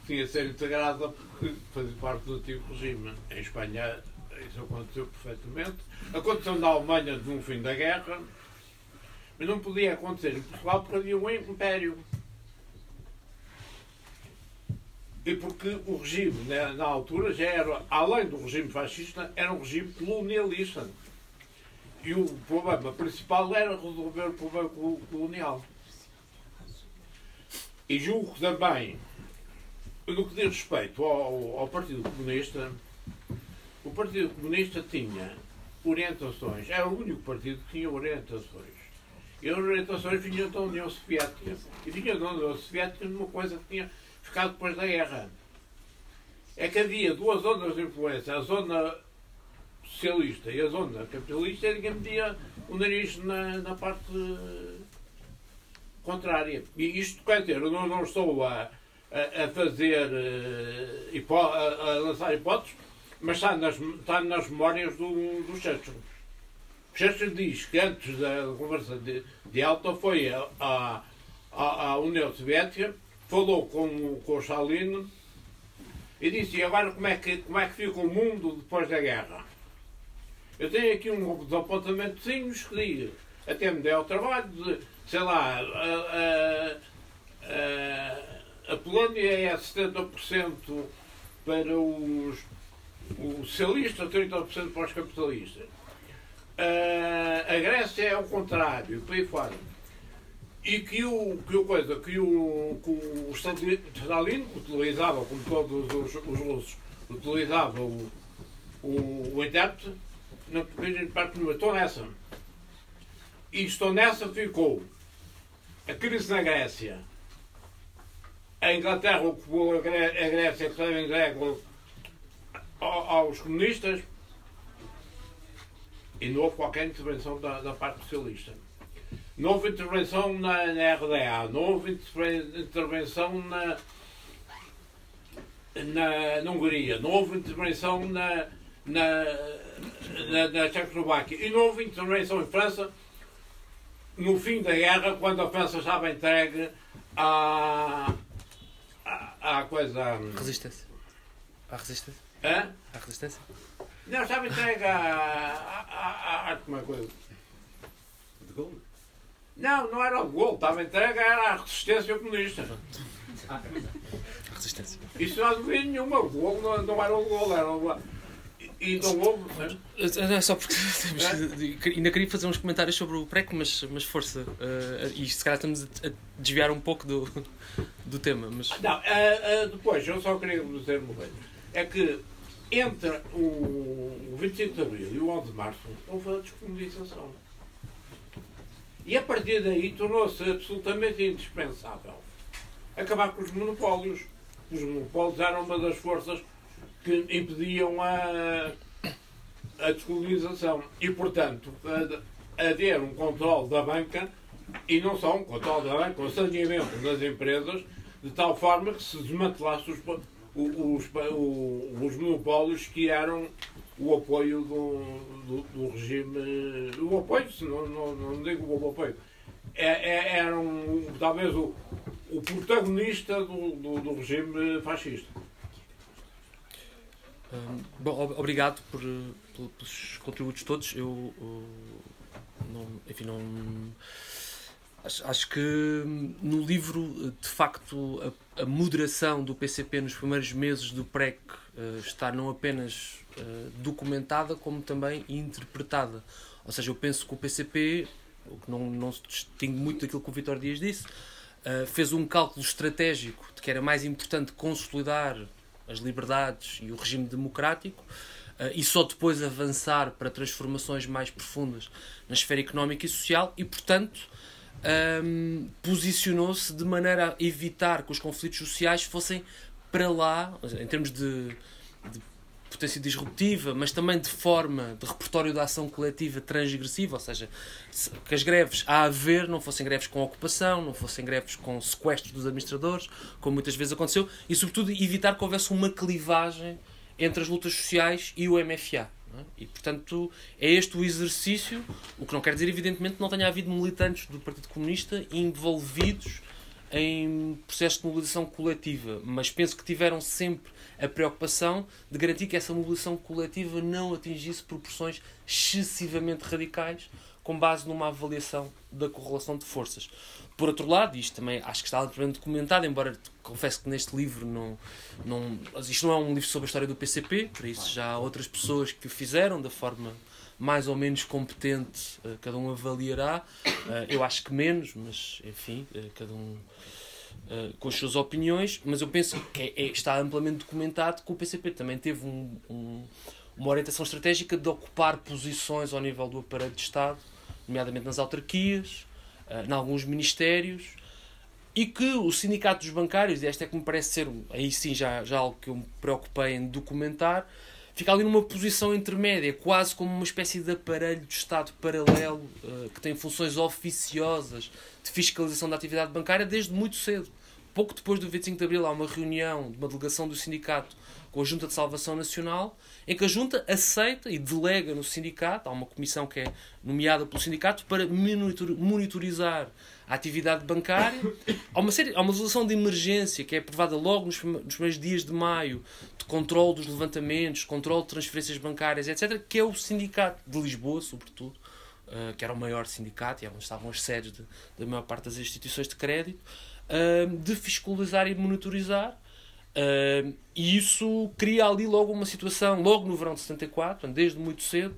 que tinha de ser integrada porque fazia parte do antigo regime. Em Espanha isso aconteceu perfeitamente. Aconteceu na Alemanha no fim da guerra, mas não podia acontecer em Portugal porque havia um império. E porque o regime, né, na altura, já era, além do regime fascista, era um regime colonialista. E o problema principal era resolver o problema colo- colonial. E julgo também, no que diz respeito ao, ao Partido Comunista, o Partido Comunista tinha orientações, era o único partido que tinha orientações. E as orientações vinham da União Soviética. E vinham da União Soviética numa coisa que tinha ficado depois da guerra. É que havia duas zonas de influência. A zona socialista e a zona capitalista, ninguém metia o nariz na, na parte contrária. E isto quer dizer, eu não, não estou a, a, a fazer, eh, a, a lançar hipóteses, mas está nas, está nas memórias do, do Churchill. Churchill diz que antes da conversa de, de Alta foi a, a, a União Soviética, falou com, com o Stalin e disse, e agora como é, que, como é que fica o mundo depois da guerra? Eu tenho aqui uns apontamentos que diz, até me deu o trabalho de, sei lá, a, a, a, a Polónia é 70% para os, os socialistas, 30% para os capitalistas. A, a Grécia é o contrário, por aí fora. E que o, que o coisa, que o, que o Stalin utilizava, como todos os, os russos, utilizava o, o, o intérprete, não parte nenhuma. Estou nessa. E estou nessa ficou a crise na Grécia. A Inglaterra ocupou a Grécia, que estava entregue aos comunistas e não houve qualquer intervenção da, da parte socialista. Não houve intervenção na, na RDA, não houve intervenção na, na, na Hungria, não houve intervenção na, na, na, na Tchecoslováquia e não houve intervenção em França no fim da guerra, quando a França estava entregue à, à, à coisa. Hum, resistência. À resistência? Hã? À resistência? Não, estava entregue à. à, à, à como é coisa? De gol? Não, não era o gol, estava entregue à resistência comunista. A resistência. Isso não havia nenhuma. O gol não, não era o gol, era o. E não houve. Não é só porque ainda queria fazer uns comentários sobre o PREC, mas, mas força. Uh, e se calhar estamos a desviar um pouco do, do tema. Mas... Não, uh, uh, depois, eu só queria dizer uma coisa. É que entre o 25 de Abril e o 11 de Março houve a descomunização. E a partir daí tornou-se absolutamente indispensável acabar com os monopólios. Os monopólios eram uma das forças que impediam a, a descolonização. E, portanto, haver um controle da banca, e não só um controle da banca, um saneamento das empresas, de tal forma que se desmantelasse os, os, os, os monopólios que eram o apoio do, do, do regime. O apoio, não, não, não digo o apoio, é, é, eram talvez o, o protagonista do, do, do regime fascista. Um, bom, obrigado por, por, pelos contributos todos. Eu, eu não, enfim, não. Acho, acho, que no livro, de facto, a, a, moderação do PCP nos primeiros meses do PREC uh, está não apenas uh, documentada, como também interpretada. Ou seja, eu penso que o PCP, o que não, não se distingue muito daquilo que o Vitor Dias disse, uh, fez um cálculo estratégico de que era mais importante consolidar as liberdades e o regime democrático e só depois avançar para transformações mais profundas na esfera económica e social e, portanto, um, posicionou-se de maneira a evitar que os conflitos sociais fossem para lá, em termos de, de potência disruptiva, mas também de forma de repertório da ação coletiva transgressiva, ou seja, que as greves a haver não fossem greves com ocupação, não fossem greves com sequestros dos administradores, como muitas vezes aconteceu, e sobretudo evitar que houvesse uma clivagem entre as lutas sociais e o MFA. É? E, portanto, é este o exercício, o que não quer dizer, evidentemente, que não tenha havido militantes do Partido Comunista envolvidos em processos de mobilização coletiva, mas penso que tiveram sempre a preocupação de garantir que essa mobilização coletiva não atingisse proporções excessivamente radicais com base numa avaliação da correlação de forças. Por outro lado, isto também acho que está amplamente documentado, embora confesso que neste livro não, não. Isto não é um livro sobre a história do PCP, para isso já há outras pessoas que o fizeram da forma mais ou menos competente, eh, cada um avaliará. Eh, eu acho que menos, mas enfim, eh, cada um uh, com as suas opiniões, mas eu penso que é, é, está amplamente documentado que o PCP também teve um, um, uma orientação estratégica de ocupar posições ao nível do aparelho de Estado, nomeadamente nas autarquias, uh, em alguns ministérios, e que o sindicato dos bancários, e esta é que me parece ser, aí sim já, já algo que eu me preocupei em documentar, fica ali numa posição intermédia, quase como uma espécie de aparelho de Estado paralelo uh, que tem funções oficiosas de fiscalização da atividade bancária desde muito cedo. Pouco depois do 25 de Abril há uma reunião de uma delegação do sindicato com a Junta de Salvação Nacional, em que a Junta aceita e delega no sindicato, há uma comissão que é nomeada pelo sindicato para monitorizar a atividade bancária. Há uma, série, há uma legislação de emergência que é aprovada logo nos, nos primeiros dias de maio, de controle dos levantamentos, controle de transferências bancárias, etc., que é o sindicato de Lisboa, sobretudo, uh, que era o maior sindicato e é onde estavam as sedes de, da maior parte das instituições de crédito, de fiscalizar e monitorizar. E isso cria ali logo uma situação, logo no verão de 74, desde muito cedo,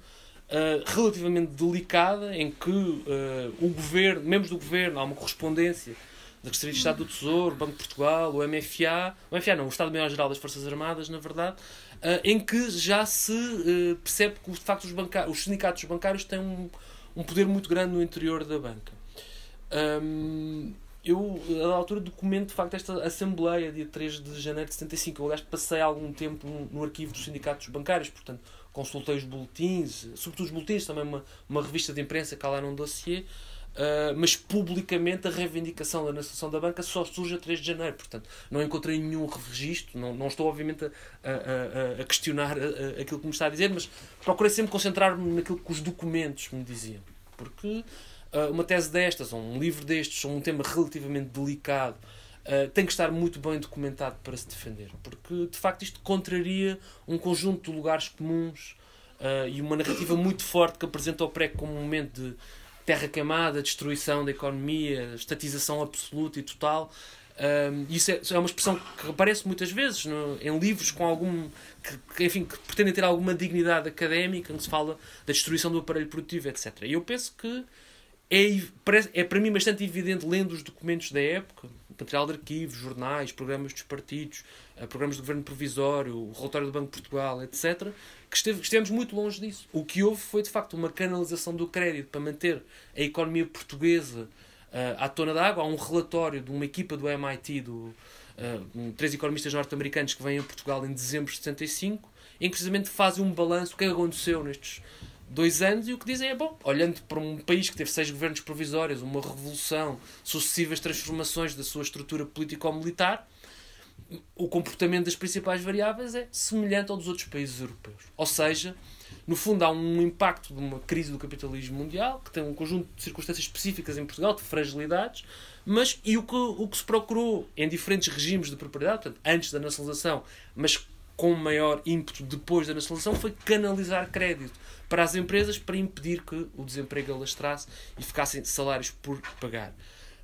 uh, relativamente delicada, em que uh, o governo, membros do governo, há uma correspondência da Secretaria de Estado do Tesouro, Banco de Portugal, o MFA, o MFA não, o Estado-Maior-Geral das Forças Armadas, na verdade, uh, em que já se percebe que, de facto, os, os sindicatos bancários têm um, um, poder muito grande no interior da banca. Eu, a altura, documento de facto esta Assembleia, dia 3 de janeiro de 75. Eu, aliás, passei algum tempo no, arquivo dos sindicatos bancários, portanto, consultei os boletins, sobretudo os boletins, também uma, uma revista de imprensa que lá num dossiê, uh, mas publicamente a reivindicação da nacionalização da banca só surge a 3 de janeiro, portanto não encontrei nenhum registro, não, não estou obviamente a, a, a questionar aquilo que me está a dizer, mas procurei sempre concentrar-me naquilo que os documentos me diziam, porque uma tese destas, ou um livro destes, ou um tema relativamente delicado, Uh, tem que estar muito bem documentado para se defender, porque de facto isto contraria um conjunto de lugares comuns uh, e uma narrativa muito forte que apresenta o PREC como um momento de terra queimada, destruição da economia, estatização absoluta e total. Uh, isso é, é, uma expressão que aparece muitas vezes no, em livros com algum que, que, enfim, que pretendem ter alguma dignidade académica, onde se fala da destruição do aparelho produtivo, etc. E eu penso que é, é para mim bastante evidente, lendo os documentos da época, material de arquivos, jornais, programas dos partidos, eh, programas do governo provisório, o relatório do Banco de Portugal, etc., que, esteve, estivemos muito longe disso. O que houve foi, de facto, uma canalização do crédito para manter a economia portuguesa uh, à tona d'água. Há um relatório de uma equipa do MIT, do, uh, três economistas norte-americanos que vêm a Portugal em dezembro de 75, em que precisamente fazem um balanço do que aconteceu nestes dois anos e o que dizem é, bom, olhando para um país que teve seis governos provisórios, uma revolução, sucessivas transformações da sua estrutura político-militar, o comportamento das principais variáveis é semelhante ao dos outros países europeus. Ou seja, no fundo há um impacto de uma crise do capitalismo mundial, que tem um conjunto de circunstâncias específicas em Portugal, de fragilidades, mas e o que, o que se procurou em diferentes regimes de propriedade, portanto, antes da nacionalização, mas com maior ímpeto depois da nacionalização, foi canalizar crédito para as empresas para impedir que o desemprego alastrasse e ficassem salários por pagar.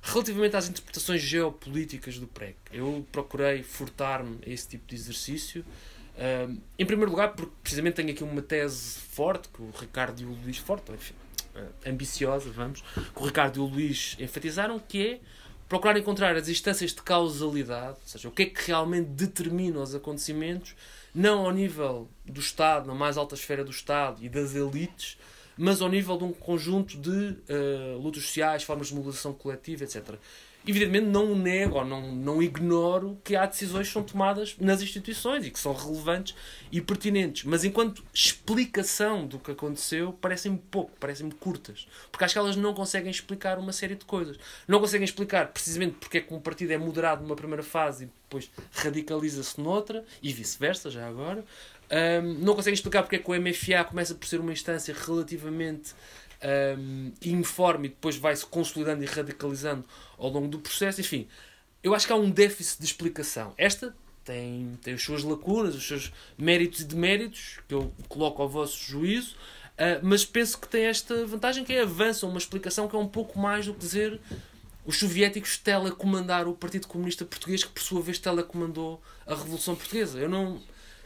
Relativamente às interpretações geopolíticas do PREC, eu procurei furtar-me a esse tipo de exercício. Um, em primeiro lugar, porque precisamente tenho aqui uma tese forte, que o Ricardo e o Luís, forte, enfim, uh, ambiciosa, vamos, que o Ricardo e o Luís enfatizaram, que é procurar encontrar as instâncias de causalidade, ou seja, o que é que realmente determina os acontecimentos, não ao nível do Estado, na mais alta esfera do Estado e das elites, mas ao nível de um conjunto de uh, lutas sociais, formas de mobilização coletiva, etc evidentemente não nego ou não, não ignoro que há decisões que são tomadas nas instituições e que são relevantes e pertinentes. Mas enquanto explicação do que aconteceu, parecem-me pouco, parecem-me curtas. Porque acho que elas não conseguem explicar uma série de coisas. Não conseguem explicar precisamente porque é que um partido é moderado numa primeira fase e depois radicaliza-se noutra, e vice-versa, já agora. Um, não conseguem explicar porque é que o MFA começa por ser uma instância relativamente um, informe e depois vai-se consolidando e radicalizando ao longo do processo. Enfim, eu acho que há um déficit de explicação. Esta tem, tem as suas lacunas, os seus méritos e deméritos, que eu coloco ao vosso juízo, uh, mas penso que tem esta vantagem que é avança uma explicação que é um pouco mais do que dizer os soviéticos telecomandaram o Partido Comunista Português, que por sua vez telecomandou a Revolução Portuguesa. Eu não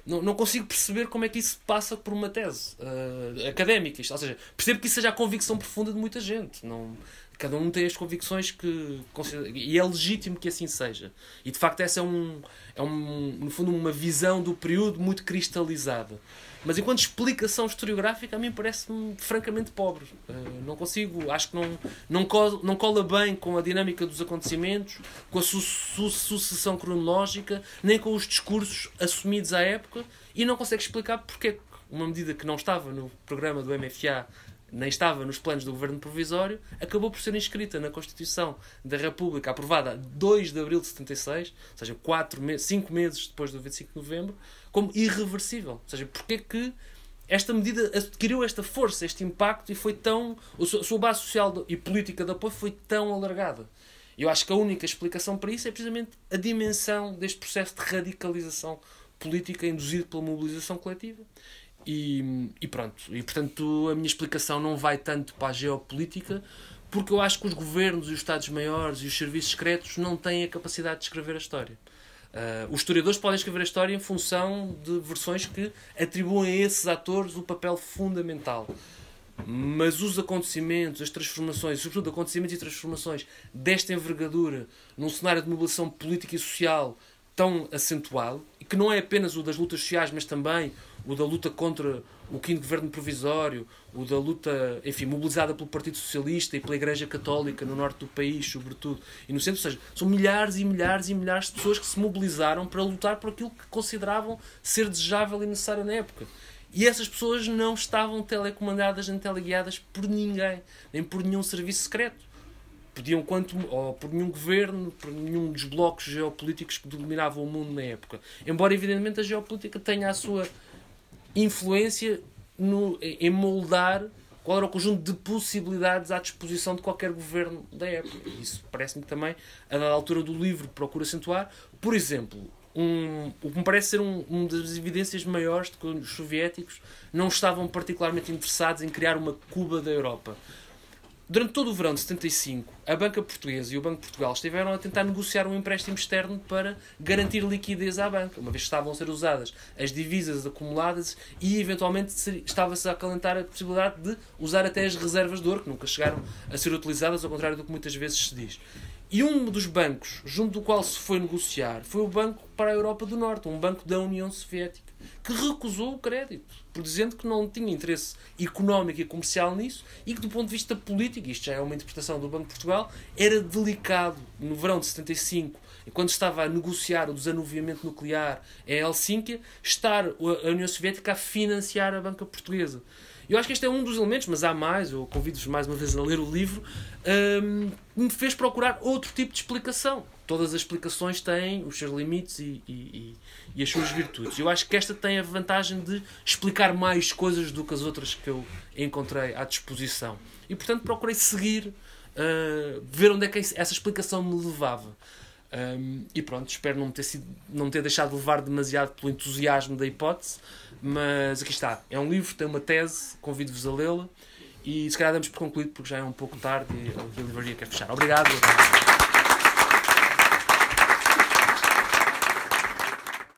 não, não consigo perceber como é que isso passa por uma tese uh, académica. Isto, ou seja, percebo que isso seja a convicção profunda de muita gente. Não, cada um tem as convicções que e é legítimo que assim seja. E de facto essa é um é um no fundo uma visão do período muito cristalizada. Mas enquanto explicação historiográfica, a mim parece-me francamente pobre. Uh, não consigo, acho que não, não, cola, não cola bem com a dinâmica dos acontecimentos, com a su su sucessão cronológica, nem com os discursos assumidos à época e não consegue explicar porque é uma medida que não estava no programa do MFA nem estava nos planos do governo provisório, acabou por ser inscrita na Constituição da República, aprovada a 2 de abril de 76, ou seja, 4 meses, 5 meses depois do 25 de novembro, como irreversível. Ou seja, porque é que esta medida adquiriu esta força, este impacto e foi tão. A sua base social e política de apoio foi tão alargada. Eu acho que a única explicação para isso é precisamente a dimensão deste processo de radicalização política induzido pela mobilização coletiva. E, e, pronto. E portanto a minha explicação não vai tanto para a geopolítica, porque eu acho que os governos e os Estados-maiores e os serviços secretos não têm a capacidade de escrever a história. Uh, os historiadores podem escrever a história em função de versões que atribuem a esses atores o papel fundamental. Mas os acontecimentos, as transformações, sobretudo acontecimentos e transformações desta envergadura, num cenário de mobilização política e social tão acentuado, e que não é apenas o das lutas sociais, mas também o da luta contra o quinto governo provisório, o da luta, enfim, mobilizada pelo Partido Socialista e pela Igreja Católica no norte do país, sobretudo, e no centro, ou seja, são milhares e milhares e milhares de pessoas que se mobilizaram para lutar por aquilo que consideravam ser desejável e necessário na época. E essas pessoas não estavam telecomandadas nem teleguiadas por ninguém, nem por nenhum serviço secreto. Podiam quanto, ou por nenhum governo, por nenhum dos blocos geopolíticos que dominavam o mundo na época. Embora, evidentemente, a geopolítica tenha a sua influência no, em moldar qual era o conjunto de possibilidades à disposição de qualquer governo da época. Isso parece-me também, a dada altura do livro, procura acentuar. Por exemplo, um, o que me parece ser um, uma das evidências maiores de que os soviéticos não estavam particularmente interessados em criar uma Cuba da Europa. Durante todo o verão de 75, a Banca Portuguesa e o Banco de Portugal estiveram a tentar negociar um empréstimo externo para garantir liquidez à banca, uma vez que estavam a ser usadas as divisas acumuladas e, eventualmente, estava-se a acalentar a possibilidade de usar até as reservas de ouro, que nunca chegaram a ser utilizadas, ao contrário do que muitas vezes se diz. E um dos bancos, junto do qual se foi negociar, foi o Banco para a Europa do Norte, um banco da União Soviética, que recusou o crédito, por dizendo que não tinha interesse económico e comercial nisso e que, do ponto de vista político, isto já é uma interpretação do Banco de Portugal, era delicado no verão de 75, quando estava a negociar o desanuviamento nuclear em Helsínquia, estar a União Soviética a financiar a banca portuguesa. Eu acho que este é um dos elementos, mas há mais, eu convido-vos mais uma vez a ler o livro, um, me fez procurar outro tipo de explicação. Todas as explicações têm os seus limites e, e, e, as suas virtudes. Eu acho que esta tem a vantagem de explicar mais coisas do que as outras que eu encontrei à disposição. E portanto procurei seguir, uh, ver onde é que essa explicação me levava. Um, e pronto, espero não ter, sido, não ter deixado de levar demasiado pelo entusiasmo da hipótese, mas aqui está. É um livro, tem uma tese, convido-vos a lê-la e se calhar damos por concluído porque já é um pouco tarde e a livraria quer fechar. Obrigado.